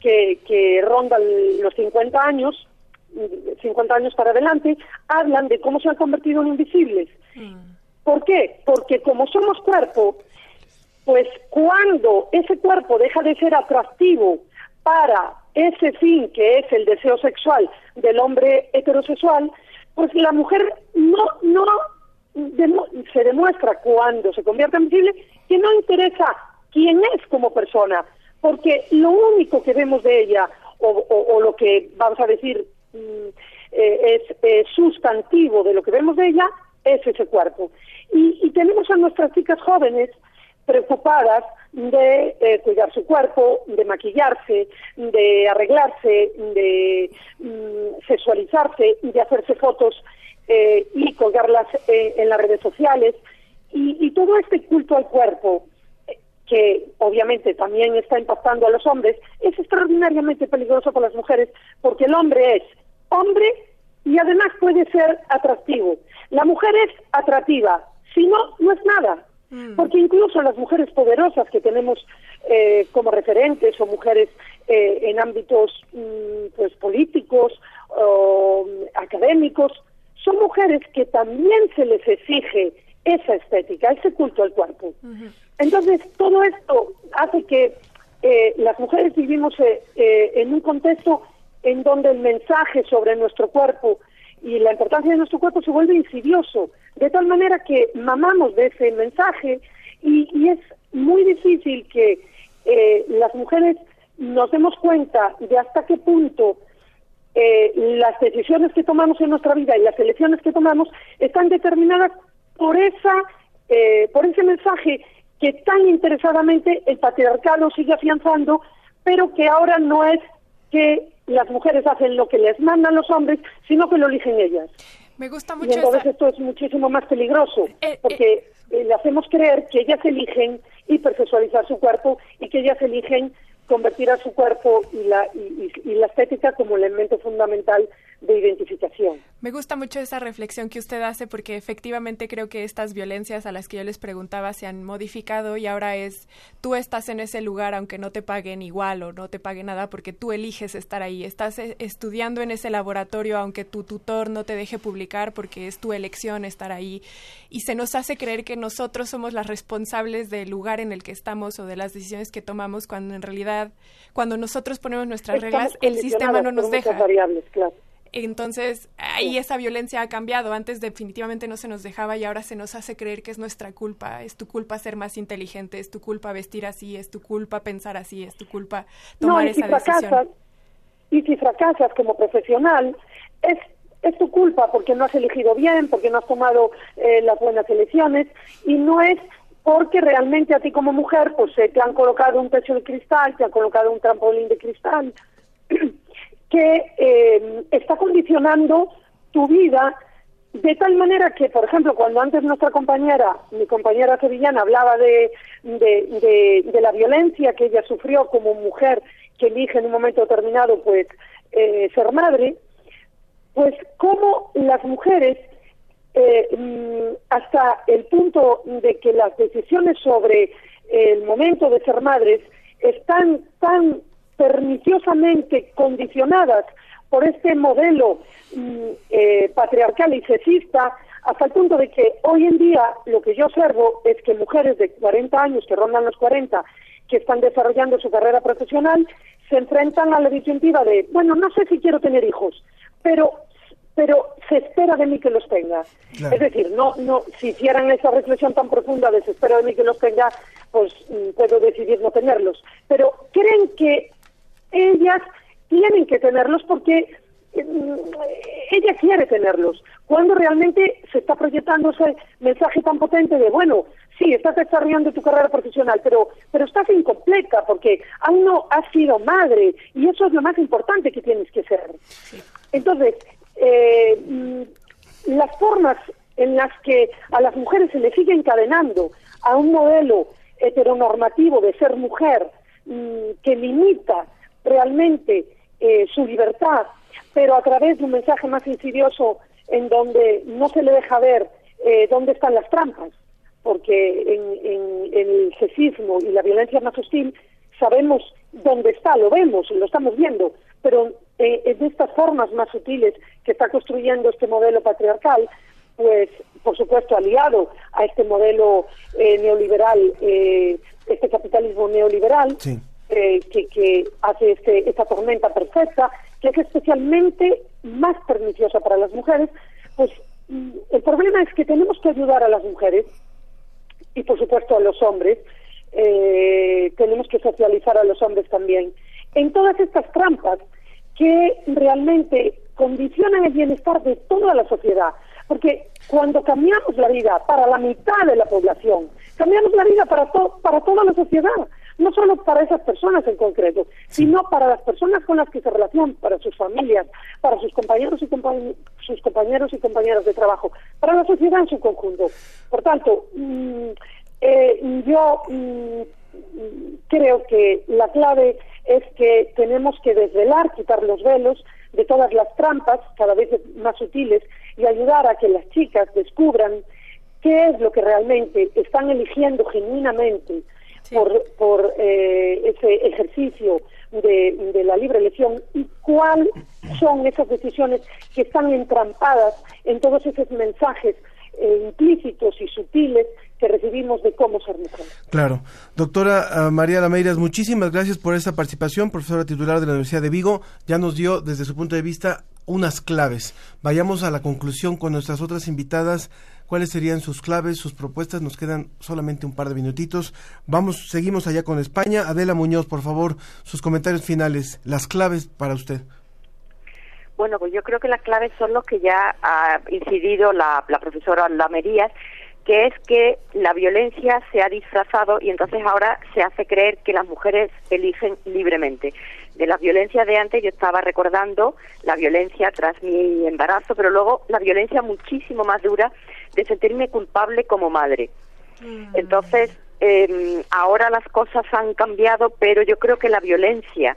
que, que rondan los 50 años, 50 años para adelante, hablan de cómo se han convertido en invisibles. ¿Por qué? Porque como somos cuerpo, pues cuando ese cuerpo deja de ser atractivo para ese fin que es el deseo sexual del hombre heterosexual, pues la mujer no, no se demuestra cuando se convierte en visible que no interesa quién es como persona, porque lo único que vemos de ella, o lo que vamos a decir mm, eh, es eh, sustantivo de lo que vemos de ella, es ese cuerpo. Y, y tenemos a nuestras chicas jóvenes preocupadas de eh, cuidar su cuerpo, de maquillarse, de arreglarse, de mm, sexualizarse, de hacerse fotos eh, y colgarlas eh, en las redes sociales. Y, y todo este culto al cuerpo, eh, que obviamente también está impactando a los hombres, es extraordinariamente peligroso para las mujeres, porque el hombre es hombre y además puede ser atractivo. La mujer es atractiva, si no, no es nada. Porque incluso las mujeres poderosas que tenemos eh, como referentes o mujeres eh, en ámbitos mm, pues políticos o mm, académicos son mujeres que también se les exige esa estética, ese culto al cuerpo. Entonces, todo esto hace que eh, las mujeres vivimos eh, eh, en un contexto en donde el mensaje sobre nuestro cuerpo y la importancia de nuestro cuerpo se vuelve insidioso, de tal manera que mamamos de ese mensaje y, es muy difícil que eh, las mujeres nos demos cuenta de hasta qué punto eh, las decisiones que tomamos en nuestra vida y las elecciones que tomamos están determinadas por esa eh, por ese mensaje que tan interesadamente el patriarcado sigue afianzando, pero que ahora no es que las mujeres hacen lo que les mandan los hombres, sino que lo eligen ellas. Me gusta Y mucho entonces esa- esto es muchísimo más peligroso, porque eh, le hacemos creer que ellas eligen hipersexualizar su cuerpo y que ellas eligen convertir a su cuerpo y la, y, y- y la estética como elemento fundamental de identificación. Me gusta mucho esa reflexión que usted hace porque efectivamente creo que estas violencias a las que yo les preguntaba se han modificado y ahora es tú estás en ese lugar aunque no te paguen igual o no te paguen nada porque tú eliges estar ahí. Estás eh, estudiando en ese laboratorio aunque tu tutor no te deje publicar porque es tu elección estar ahí y se nos hace creer que nosotros somos las responsables del lugar en el que estamos o de las decisiones que tomamos cuando en realidad cuando nosotros ponemos nuestras Estamos reglas el sistema no nos deja. variables, claro. Entonces, ahí esa violencia ha cambiado. Antes definitivamente no se nos dejaba y ahora se nos hace creer que es nuestra culpa. Es tu culpa ser más inteligente, es tu culpa vestir así, es tu culpa pensar así, es tu culpa No, tomar y si esa decisión. fracasas, y si fracasas como profesional, es, es tu culpa porque no has elegido bien, porque no has tomado eh, las buenas elecciones, y no es porque realmente a ti como mujer pues eh, te han colocado un techo de cristal, te han colocado un trampolín de cristal, que eh, está condicionando tu vida de tal manera que, por ejemplo, cuando antes nuestra compañera, mi compañera sevillana, hablaba de, de, la violencia que ella sufrió como mujer que elige en un momento determinado, pues, eh, ser madre, pues cómo las mujeres, eh, mm, hasta el punto de que las decisiones sobre el momento de ser madres están tan perniciosamente condicionadas por este modelo mm, eh, patriarcal y sexista, hasta el punto de que hoy en día lo que yo observo es que mujeres de 40 años, que rondan los 40, que están desarrollando su carrera profesional, se enfrentan a la disyuntiva de, bueno, no sé si quiero tener hijos, pero pero se espera de mí que los tenga. Claro. Es decir, no, no, si hicieran esa reflexión tan profunda de se espera de mí que los tenga, pues mm, puedo decidir no tenerlos. Pero creen que ellas tienen que tenerlos porque mm, ella quiere tenerlos. Cuando realmente se está proyectando ese mensaje tan potente de, bueno, sí, estás desarrollando tu carrera profesional, pero, pero estás incompleta porque aún no has sido madre y eso es lo más importante que tienes que ser. Entonces, eh, las formas en las que a las mujeres se les sigue encadenando a un modelo heteronormativo de ser mujer mm, que limita realmente eh, su libertad, pero a través de un mensaje más insidioso en donde no se le deja ver eh, dónde están las trampas, porque en, en- el sexismo y la violencia más hostil sabemos dónde está, lo vemos, lo estamos viendo, pero eh, en estas formas más sutiles que está construyendo este modelo patriarcal, pues por supuesto aliado a este modelo eh, neoliberal, eh, este capitalismo neoliberal, eh, que, que hace este, esta tormenta perfecta, que es especialmente más perniciosa para las mujeres, pues mm, el problema es que tenemos que ayudar a las mujeres y por supuesto a los hombres eh, tenemos que socializar a los hombres también. En todas estas trampas que realmente condicionan el bienestar de toda la sociedad, porque cuando cambiamos la vida para la mitad de la población, cambiamos la vida para, to- para toda la sociedad, no solo para esas personas en concreto, sino para las personas con las que se relacionan, para sus familias, para sus compañeros y compañ- sus compañeros y compañeras de trabajo, para la sociedad en su conjunto. Por tanto, mm, eh, yo mm, creo que la clave es que tenemos que desvelar, quitar los velos de todas las trampas cada vez más sutiles y ayudar a que las chicas descubran qué es lo que realmente están eligiendo genuinamente por, por eh, ese ejercicio de, de la libre elección y cuáles son esas decisiones que están entrampadas en todos esos mensajes eh, implícitos y sutiles que recibimos de cómo ser mujer. Claro. Doctora ah, María Lameiras, muchísimas gracias por esta participación, profesora titular de la Universidad de Vigo. Ya nos dio desde su punto de vista unas claves. Vayamos a la conclusión con nuestras otras invitadas. ¿Cuáles serían sus claves, sus propuestas? Nos quedan solamente un par de minutitos. Vamos, seguimos allá con España. Adela Muñoz, por favor, sus comentarios finales, las claves para usted. Bueno, pues yo creo que las claves son los que ya ha incidido la, la profesora Lamerías, que es que la violencia se ha disfrazado y entonces ahora se hace creer que las mujeres eligen libremente. De las violencias de antes yo estaba recordando la violencia tras mi embarazo, pero luego la violencia muchísimo más dura de sentirme culpable como madre. Entonces, eh, ahora las cosas han cambiado, pero yo creo que la violencia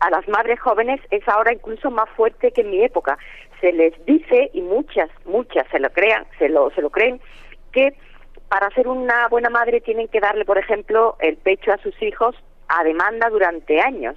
a las madres jóvenes es ahora incluso más fuerte que en mi época. Se les dice, y muchas, muchas se lo crean, se lo, se lo creen, que para ser una buena madre tienen que darle, por ejemplo, el pecho a sus hijos a demanda durante años.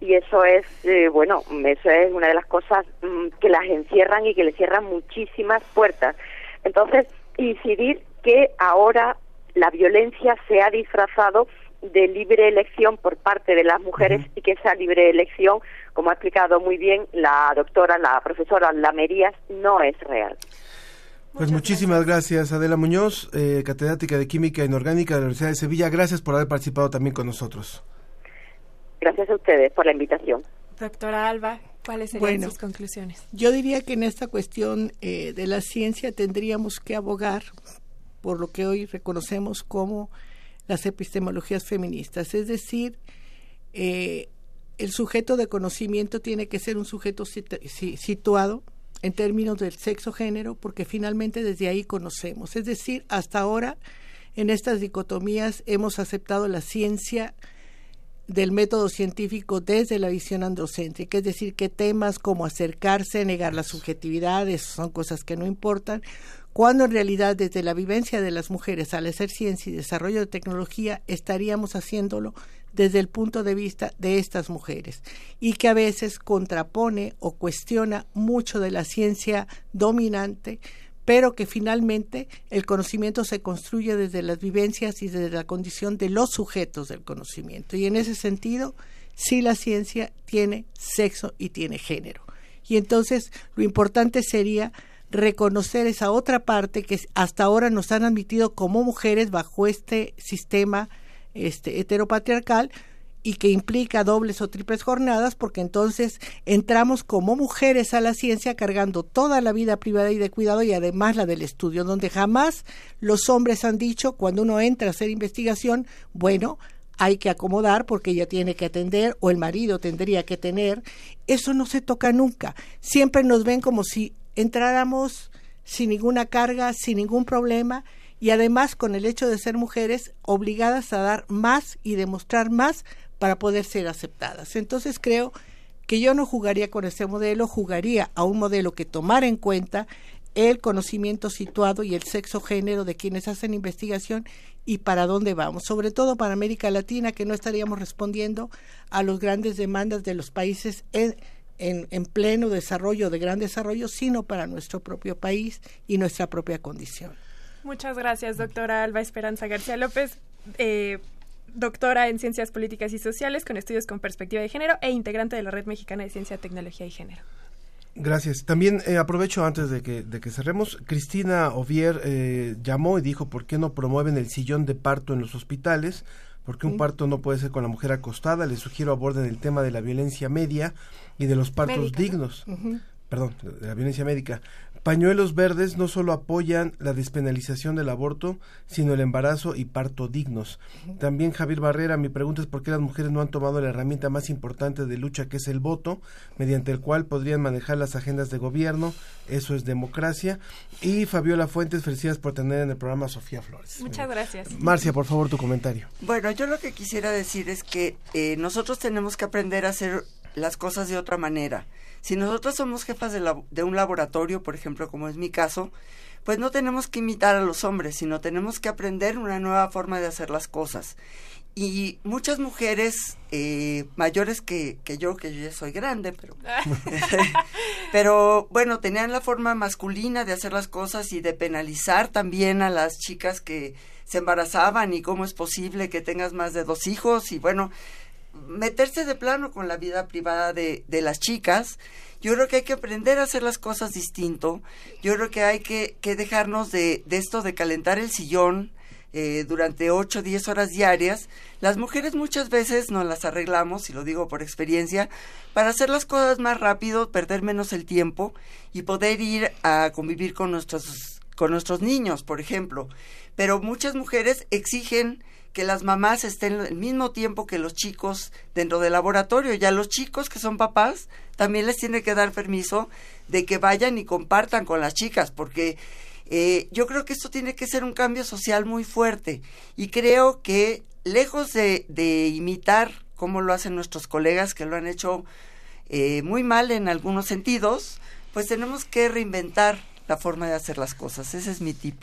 Y eso es, eh, bueno, eso es una de las cosas mm, que las encierran y que les cierran muchísimas puertas. Entonces, incidir que ahora la violencia se ha disfrazado de libre elección por parte de las mujeres y que esa libre elección, como ha explicado muy bien la doctora, la profesora Lamerías, no es real. Pues muchísimas gracias, Adela Muñoz, eh, catedrática de Química Inorgánica de la Universidad de Sevilla. Gracias por haber participado también con nosotros. Gracias a ustedes por la invitación. Doctora Alba, ¿cuáles serían Bueno. sus conclusiones? Yo diría que en esta cuestión eh, de la ciencia tendríamos que abogar por lo que hoy reconocemos como las epistemologías feministas, es decir, eh, el sujeto de conocimiento tiene que ser un sujeto sit- si- situado en términos del sexo-género, porque finalmente desde ahí conocemos. Es decir, hasta ahora en estas dicotomías hemos aceptado la ciencia del método científico desde la visión androcéntrica, es decir, que temas como acercarse, negar las subjetividades son cosas que no importan, cuando en realidad desde la vivencia de las mujeres al hacer ciencia y desarrollo de tecnología estaríamos haciéndolo desde el punto de vista de estas mujeres y que a veces contrapone o cuestiona mucho de la ciencia dominante pero que finalmente el conocimiento se construye desde las vivencias y desde la condición de los sujetos del conocimiento. Y en ese sentido, sí la ciencia tiene sexo y tiene género. Y entonces lo importante sería reconocer esa otra parte que hasta ahora nos han admitido como mujeres bajo este sistema este, heteropatriarcal y que implica dobles o triples jornadas, porque entonces entramos como mujeres a la ciencia cargando toda la vida privada y de cuidado y además la del estudio, donde jamás los hombres han dicho cuando uno entra a hacer investigación, bueno, hay que acomodar porque ella tiene que atender o el marido tendría que tener. Eso no se toca nunca. Siempre nos ven como si entráramos sin ninguna carga, sin ningún problema y además con el hecho de ser mujeres obligadas a dar más y demostrar más para poder ser aceptadas. Entonces creo que yo no jugaría con ese modelo, jugaría a un modelo que tomara en cuenta el conocimiento situado y el sexo género de quienes hacen investigación y para dónde vamos, sobre todo para América Latina, que no estaríamos respondiendo a las grandes demandas de los países en, en, en pleno desarrollo, de gran desarrollo, sino para nuestro propio país y nuestra propia condición. Muchas gracias, doctora Alba Esperanza García López. Eh, doctora en Ciencias Políticas y Sociales con estudios con perspectiva de género e integrante de la Red Mexicana de Ciencia, Tecnología y Género. Gracias. También eh, aprovecho antes de que, de que cerremos. Cristina Ovier eh, llamó y dijo por qué no promueven el sillón de parto en los hospitales, porque un parto no puede ser con la mujer acostada. Les sugiero aborden el tema de la violencia media y de los partos Médica, ¿no? dignos. Perdón, de la violencia médica. Pañuelos verdes no solo apoyan la despenalización del aborto, sino el embarazo y parto dignos. También Javier Barrera, mi pregunta es por qué las mujeres no han tomado la herramienta más importante de lucha que es el voto, mediante el cual podrían manejar las agendas de gobierno. Eso es democracia. Y Fabiola Fuentes, felicidades por tener en el programa a Sofía Flores. Muchas gracias. Marcia, por favor, tu comentario. Bueno, yo lo que quisiera decir es que eh, nosotros tenemos que aprender a hacer las cosas de otra manera. Si nosotros somos jefas de, labo- de un laboratorio, por ejemplo, como es mi caso, pues no tenemos que imitar a los hombres, sino tenemos que aprender una nueva forma de hacer las cosas. Y muchas mujeres eh, mayores que, que yo, que yo ya soy grande, pero pero bueno, tenían la forma masculina de hacer las cosas y de penalizar también a las chicas que se embarazaban y cómo es posible que tengas más de dos hijos y bueno, meterse de plano con la vida privada de, de las chicas. Yo creo que hay que aprender a hacer las cosas distinto. Yo creo que hay que, que dejarnos de, de esto de calentar el sillón eh, durante 8 o 10 horas diarias. Las mujeres muchas veces nos las arreglamos, y lo digo por experiencia, para hacer las cosas más rápido, perder menos el tiempo y poder ir a convivir con nuestros, con nuestros niños, por ejemplo. Pero muchas mujeres exigen que las mamás estén al mismo tiempo que los chicos dentro del laboratorio. Y a los chicos que son papás también les tiene que dar permiso de que vayan y compartan con las chicas, porque eh, yo creo que esto tiene que ser un cambio social muy fuerte. Y creo que lejos de, de imitar cómo lo hacen nuestros colegas, que lo han hecho eh, muy mal en algunos sentidos, pues tenemos que reinventar la forma de hacer las cosas. Ese es mi tip.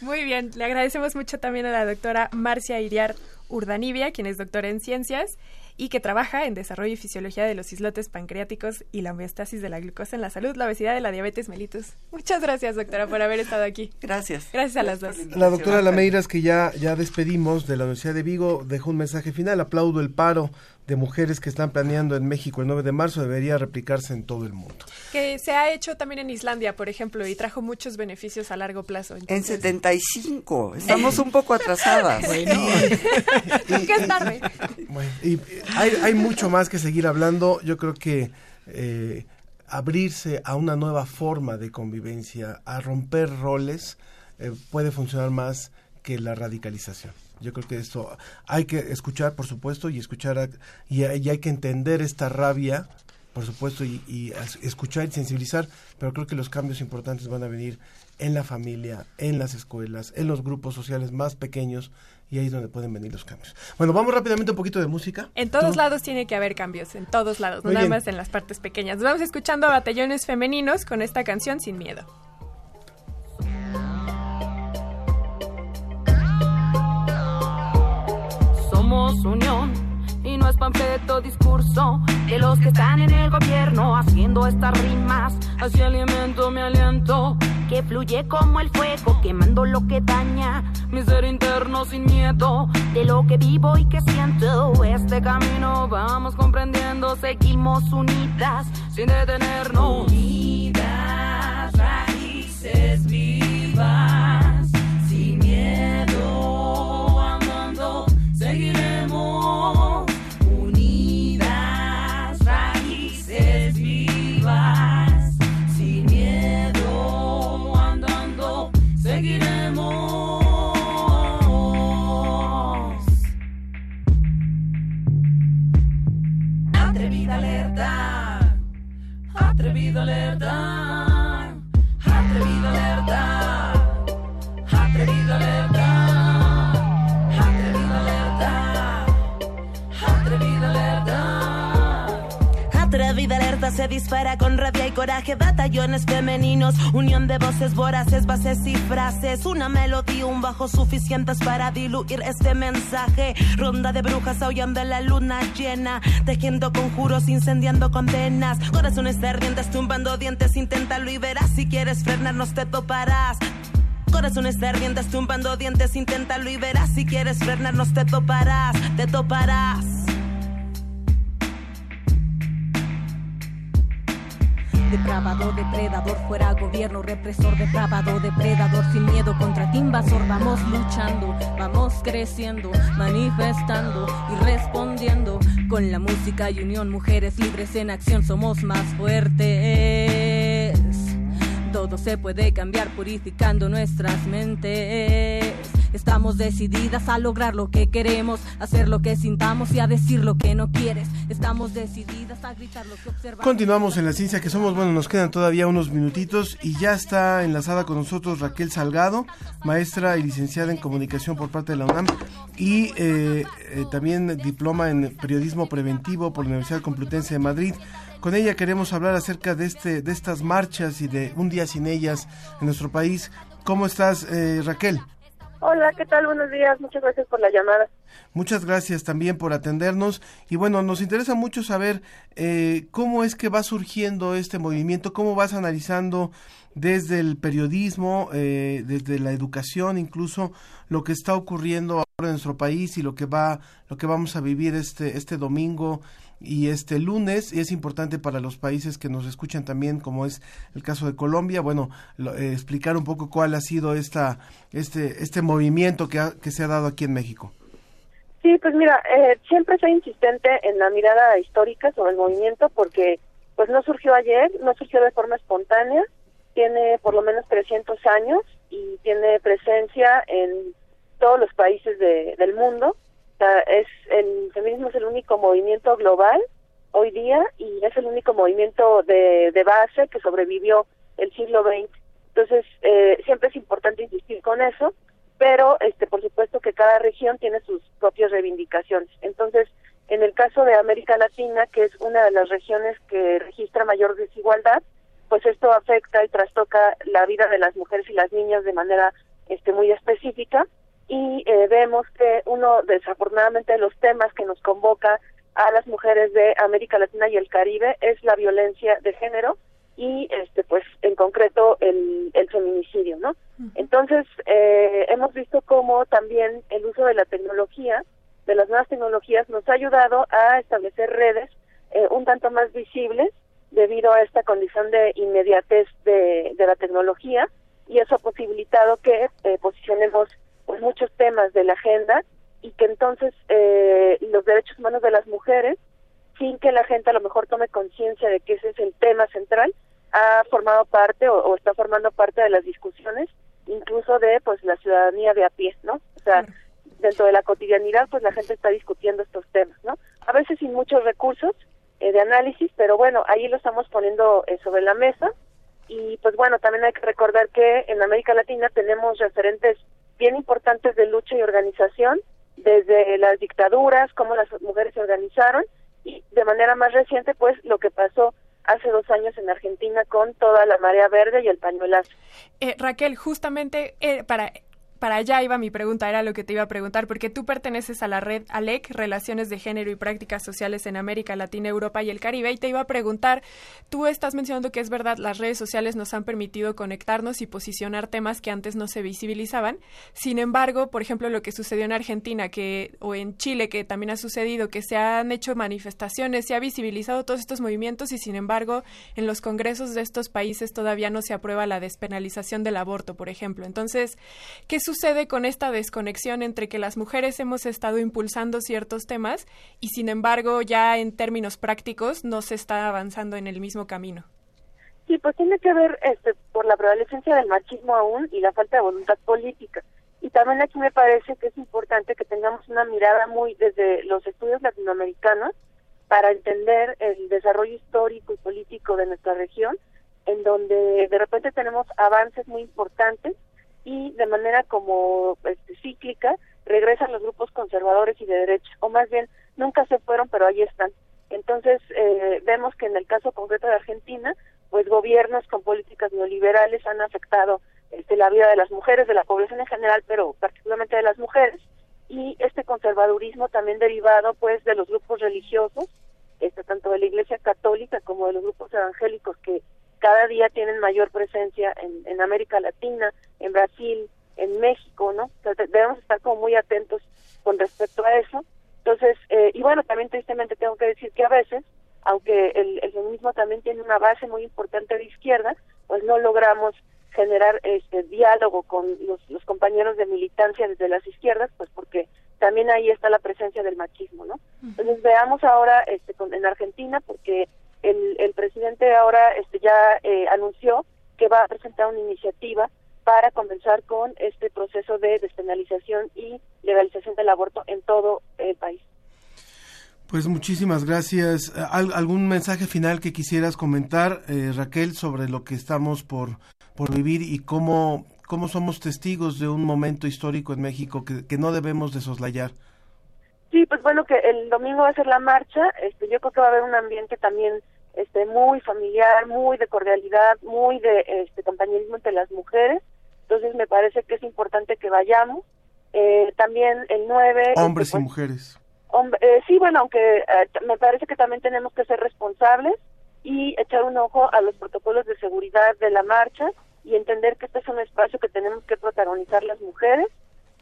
Muy bien, le agradecemos mucho también a la doctora Marcia Iriar Urdanibia, quien es doctora en ciencias y que trabaja en desarrollo y fisiología de los islotes pancreáticos y la homeostasis de la glucosa en la salud, la obesidad y la diabetes mellitus. Muchas gracias, doctora, por haber estado aquí. Gracias. Gracias a las dos. La doctora Lameiras, que ya, ya despedimos de la Universidad de Vigo, dejó un mensaje final. Aplaudo el paro de mujeres que están planeando en México el 9 de marzo. Debería replicarse en todo el mundo. Que se ha hecho también en Islandia, por ejemplo, y trajo muchos beneficios a largo plazo. En Entonces, 75. Estamos un poco atrasadas. Nunca es tarde. Bueno, y eh, hay, hay mucho más que seguir hablando. Yo creo que eh, abrirse a una nueva forma de convivencia, a romper roles, eh, puede funcionar más que la radicalización. Yo creo que esto hay que escuchar, por supuesto, y escuchar a- y, hay- y hay que entender esta rabia, por supuesto, y, y escuchar y sensibilizar, pero creo que los cambios importantes van a venir en la familia, en las escuelas, en los grupos sociales más pequeños, y ahí es donde pueden venir los cambios. Bueno, vamos rápidamente un poquito de música. En todos Tú- lados tiene que haber cambios, en todos lados, no Muy nada bien. más en las partes pequeñas. Nos Vamos escuchando a batallones femeninos con esta canción Sin Miedo. Somos unión y no es panfleto discurso de los que están en el gobierno haciendo estas rimas. Así alimento mi aliento que fluye como el fuego quemando lo que daña. Mi ser interno sin miedo de lo que vivo y que siento. Este camino vamos comprendiendo, seguimos unidas sin detenernos. Unidas, raíces vivas, Atrevida alerta, atrevida alerta, Atrevida alerta se dispara con rabia y coraje, batallones femeninos, unión de voces voraces, bases y frases, una melodía, un bajo suficientes para diluir este mensaje. Ronda de brujas aullando la luna llena, tejiendo conjuros, incendiando condenas, corazones ardientes, tumbando dientes, inténtalo y verás si quieres frenarnos te toparás. Corazones ardientes, tumbando dientes, inténtalo y verás si quieres frenarnos te toparás, te toparás. Depravado, depredador, fuera gobierno, represor, depravado, depredador, sin miedo contra ti invasor. Vamos luchando, vamos creciendo, manifestando y respondiendo. Con la música y unión, mujeres libres en acción, somos más fuertes. Todo se puede cambiar purificando nuestras mentes. Estamos decididas a lograr lo que queremos, hacer lo que sintamos y a decir lo que no quieres. Estamos decididas a gritar lo que observamos. Continuamos en la ciencia que somos. Bueno, nos quedan todavía unos minutitos y ya está enlazada con nosotros Raquel Salgado, maestra y licenciada en comunicación por parte de la UNAM y eh, eh, también diploma en periodismo preventivo por la Universidad Complutense de Madrid. Con ella queremos hablar acerca de este de estas marchas y de un día sin ellas en nuestro país. ¿Cómo estás, eh, Raquel? Hola, ¿qué tal? Buenos días. Muchas gracias por la llamada. Muchas gracias también por atendernos y bueno, nos interesa mucho saber eh, cómo es que va surgiendo este movimiento, cómo vas analizando desde el periodismo, eh, desde la educación, incluso lo que está ocurriendo ahora en nuestro país y lo que va, lo que vamos a vivir este este domingo y este lunes y es importante para los países que nos escuchan también como es el caso de Colombia. Bueno lo, eh, explicar un poco cuál ha sido esta este este movimiento que, ha, que se ha dado aquí en México. Sí, pues mira, eh, siempre soy insistente en la mirada histórica sobre el movimiento porque pues no surgió ayer, no surgió de forma espontánea, tiene por lo menos 300 años y tiene presencia en todos los países de, del mundo sea, es el feminismo es el único movimiento global hoy día y es el único movimiento de, de base que sobrevivió el siglo XX. Entonces, eh, siempre es importante insistir con eso, pero este por supuesto que cada región tiene sus propias reivindicaciones. Entonces, en el caso de América Latina, que es una de las regiones que registra mayor desigualdad, pues esto afecta y trastoca la vida de las mujeres y las niñas de manera este muy específica y eh, vemos que uno desafortunadamente de los temas que nos convoca a las mujeres de América Latina y el Caribe es la violencia de género y este pues en concreto el, el feminicidio no entonces eh, hemos visto cómo también el uso de la tecnología de las nuevas tecnologías nos ha ayudado a establecer redes eh, un tanto más visibles debido a esta condición de inmediatez de, de la tecnología y eso ha posibilitado que eh, posicionemos pues muchos temas de la agenda y que entonces eh, los derechos humanos de las mujeres, sin que la gente a lo mejor tome conciencia de que ese es el tema central, ha formado parte o, o, está formando parte de las discusiones, incluso de pues la ciudadanía de a pie, ¿no? O sea, dentro de la cotidianidad, pues la gente está discutiendo estos temas, ¿no? A veces sin muchos recursos eh, de análisis, pero bueno, ahí lo estamos poniendo eh, sobre la mesa y pues bueno, también hay que recordar que en América Latina tenemos referentes bien importantes de lucha y organización, desde las dictaduras, cómo las mujeres se organizaron y de manera más reciente, pues lo que pasó hace dos años en Argentina con toda la marea verde y el pañuelazo. Eh, Raquel, justamente eh, para para allá iba mi pregunta, era lo que te iba a preguntar, porque tú perteneces a la red ALEC, Relaciones de Género y Prácticas Sociales en América Latina, Europa y el Caribe, y te iba a preguntar, tú estás mencionando que es verdad, las redes sociales nos han permitido conectarnos y posicionar temas que antes no se visibilizaban, sin embargo, por ejemplo, lo que sucedió en Argentina que o en Chile, que también ha sucedido, que se han hecho manifestaciones, se ha visibilizado todos estos movimientos y sin embargo, en los congresos de estos países todavía no se aprueba la despenalización del aborto, por ejemplo. Entonces, ¿qué sucede con esta desconexión entre que las mujeres hemos estado impulsando ciertos temas y sin embargo ya en términos prácticos no se está avanzando en el mismo camino? Sí, pues tiene que ver este, por la prevalecencia del machismo aún y la falta de voluntad política. Y también aquí me parece que es importante que tengamos una mirada muy desde los estudios latinoamericanos para entender el desarrollo histórico y político de nuestra región, en donde de repente tenemos avances muy importantes y de manera como este, cíclica regresan los grupos conservadores y de derecha, o más bien nunca se fueron, pero ahí están. Entonces eh, vemos que en el caso concreto de Argentina, pues gobiernos con políticas neoliberales han afectado este, la vida de las mujeres, de la población en general, pero particularmente de las mujeres, y este conservadurismo también derivado pues de los grupos religiosos, este, tanto de la Iglesia Católica como de los grupos evangélicos que cada día tienen mayor presencia en, en América Latina, en Brasil, en México, ¿no? Entonces, debemos estar como muy atentos con respecto a eso. Entonces, eh, y bueno, también tristemente tengo que decir que a veces aunque el, el feminismo también tiene una base muy importante de izquierda, pues no logramos generar este diálogo con los, los compañeros de militancia desde las izquierdas, pues porque también ahí está la presencia del machismo, ¿no? Entonces veamos ahora este, con- en Argentina, porque el, el presidente ahora ya eh, anunció que va a presentar una iniciativa para comenzar con este proceso de despenalización y legalización del aborto en todo el país. Pues muchísimas gracias. ¿Al- ¿Algún mensaje final que quisieras comentar, eh, Raquel, sobre lo que estamos por, por vivir y cómo, cómo somos testigos de un momento histórico en México que, que no debemos de soslayar? Sí, pues bueno, que el domingo va a ser la marcha. Este, yo creo que va a haber un ambiente también este, muy familiar, muy de cordialidad, muy de este, compañerismo entre las mujeres. Entonces me parece que es importante que vayamos. Eh, también el 9... Hombres este, y mujeres. Hombre, eh, sí, bueno, aunque eh, me parece que también tenemos que ser responsables y echar un ojo a los protocolos de seguridad de la marcha y entender que este es un espacio que tenemos que protagonizar las mujeres.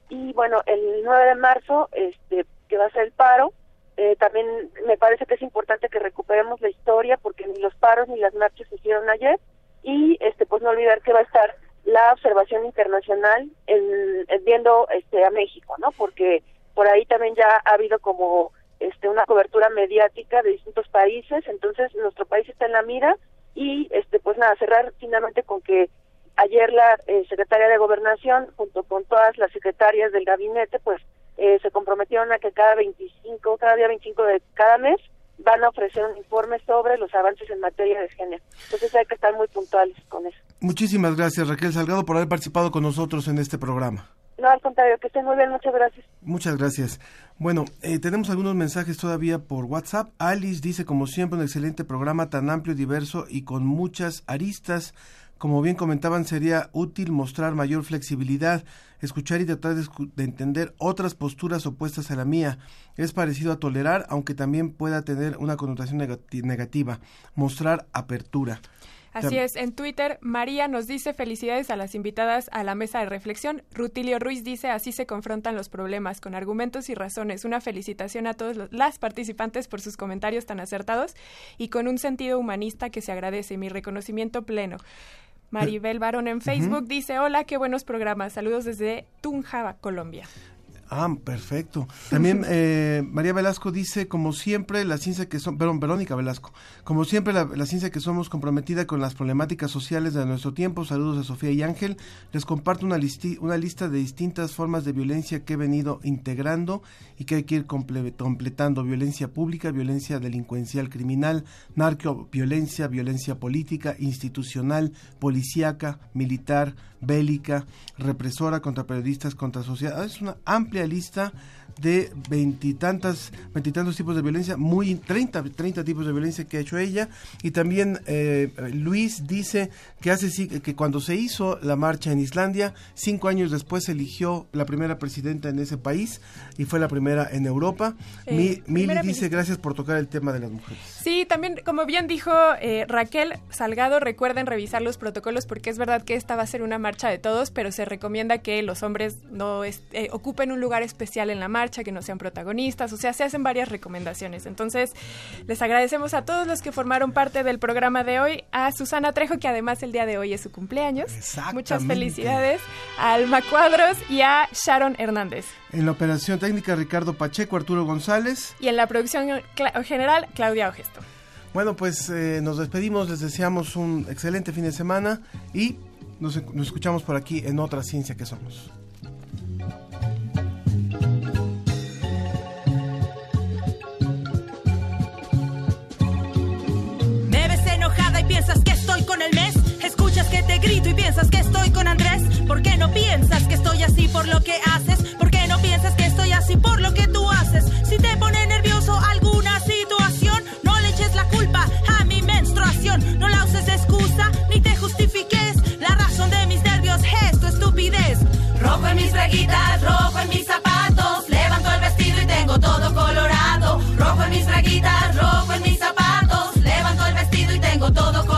Y bueno, el 9 de marzo, este, que va a ser el paro, eh, también me parece que es importante que recuperemos la historia porque ni los paros ni las marchas se hicieron ayer y este pues no olvidar que va a estar la observación internacional en, en viendo este a México, ¿no? Porque por ahí también ya ha habido como este una cobertura mediática de distintos países, entonces nuestro país está en la mira y este pues nada, cerrar finalmente con que ayer la eh, secretaria de Gobernación junto con todas las secretarias del gabinete pues eh, se comprometieron a que cada 25, cada día 25 de cada mes van a ofrecer un informe sobre los avances en materia de género. Entonces hay que estar muy puntuales con eso. Muchísimas gracias, Raquel Salgado, por haber participado con nosotros en este programa. No, al contrario, que estén muy bien, muchas gracias. Muchas gracias. Bueno, eh, tenemos algunos mensajes todavía por WhatsApp. Alice dice, como siempre, un excelente programa tan amplio, diverso y con muchas aristas. Como bien comentaban, sería útil mostrar mayor flexibilidad, escuchar y tratar de, entender otras posturas opuestas a la mía. Es parecido a tolerar, aunque también pueda tener una connotación negati- negativa. Mostrar apertura. Así es, en Twitter María nos dice felicidades a las invitadas a la mesa de reflexión. Rutilio Ruiz dice así se confrontan los problemas con argumentos y razones. Una felicitación a todas los- las participantes por sus comentarios tan acertados y con un sentido humanista que se agradece. Mi reconocimiento pleno. Maribel Barón en Facebook dice hola, qué buenos programas. Saludos desde Tunja, Colombia. Ah, perfecto. También eh, María Velasco dice, como siempre, la ciencia que son, perdón, Verónica Velasco, como siempre, la, ciencia que somos comprometida con las problemáticas sociales de nuestro tiempo. Saludos a Sofía y Ángel. Les comparto una, una lista de distintas formas de violencia que he venido integrando y que hay que ir comple- completando. Violencia pública, violencia delincuencial criminal, narcoviolencia, violencia política, institucional, policíaca, militar, bélica, represora contra periodistas, contra sociedad. Es una amplia lista de veintitantas, veintitantos tipos de violencia, muy 30, 30 tipos de violencia que ha hecho ella. Y también eh, Luis dice que hace que cuando se hizo la marcha en Islandia, cinco años después se eligió la primera presidenta en ese país y fue la primera en Europa. Eh, Mi- Mili dice ministra. gracias por tocar el tema de las mujeres. Sí, también, como bien dijo eh, Raquel Salgado, recuerden revisar los protocolos porque es verdad que esta va a ser una marcha de todos, pero se recomienda que los hombres no eh, ocupen un lugar especial en la marcha, que no sean protagonistas, o sea, se hacen varias recomendaciones. Entonces, les agradecemos a todos los que formaron parte del programa de hoy, a Susana Trejo, que además el día de hoy es su cumpleaños. Muchas felicidades, a Alma Cuadros y a Sharon Hernández. En la operación técnica, Ricardo Pacheco, Arturo González. Y en la producción general, Claudia Ogesto. Bueno, pues eh, nos despedimos, les deseamos un excelente fin de semana y nos, nos escuchamos por aquí en otra ciencia que somos. piensas que estoy con el mes? Escuchas que te grito y piensas que estoy con Andrés. ¿Por qué no piensas que estoy así por lo que haces? ¿Por qué no piensas que estoy así por lo que tú haces? Si te pone nervioso alguna situación, no le eches la culpa a mi menstruación. No la uses de excusa ni te justifiques. La razón de mis nervios es tu estupidez. Rojo en mis braguitas, rojo en mis zapatos. Levanto el vestido y tengo todo colorado. Rojo en mis braguitas, rojo en mis todo con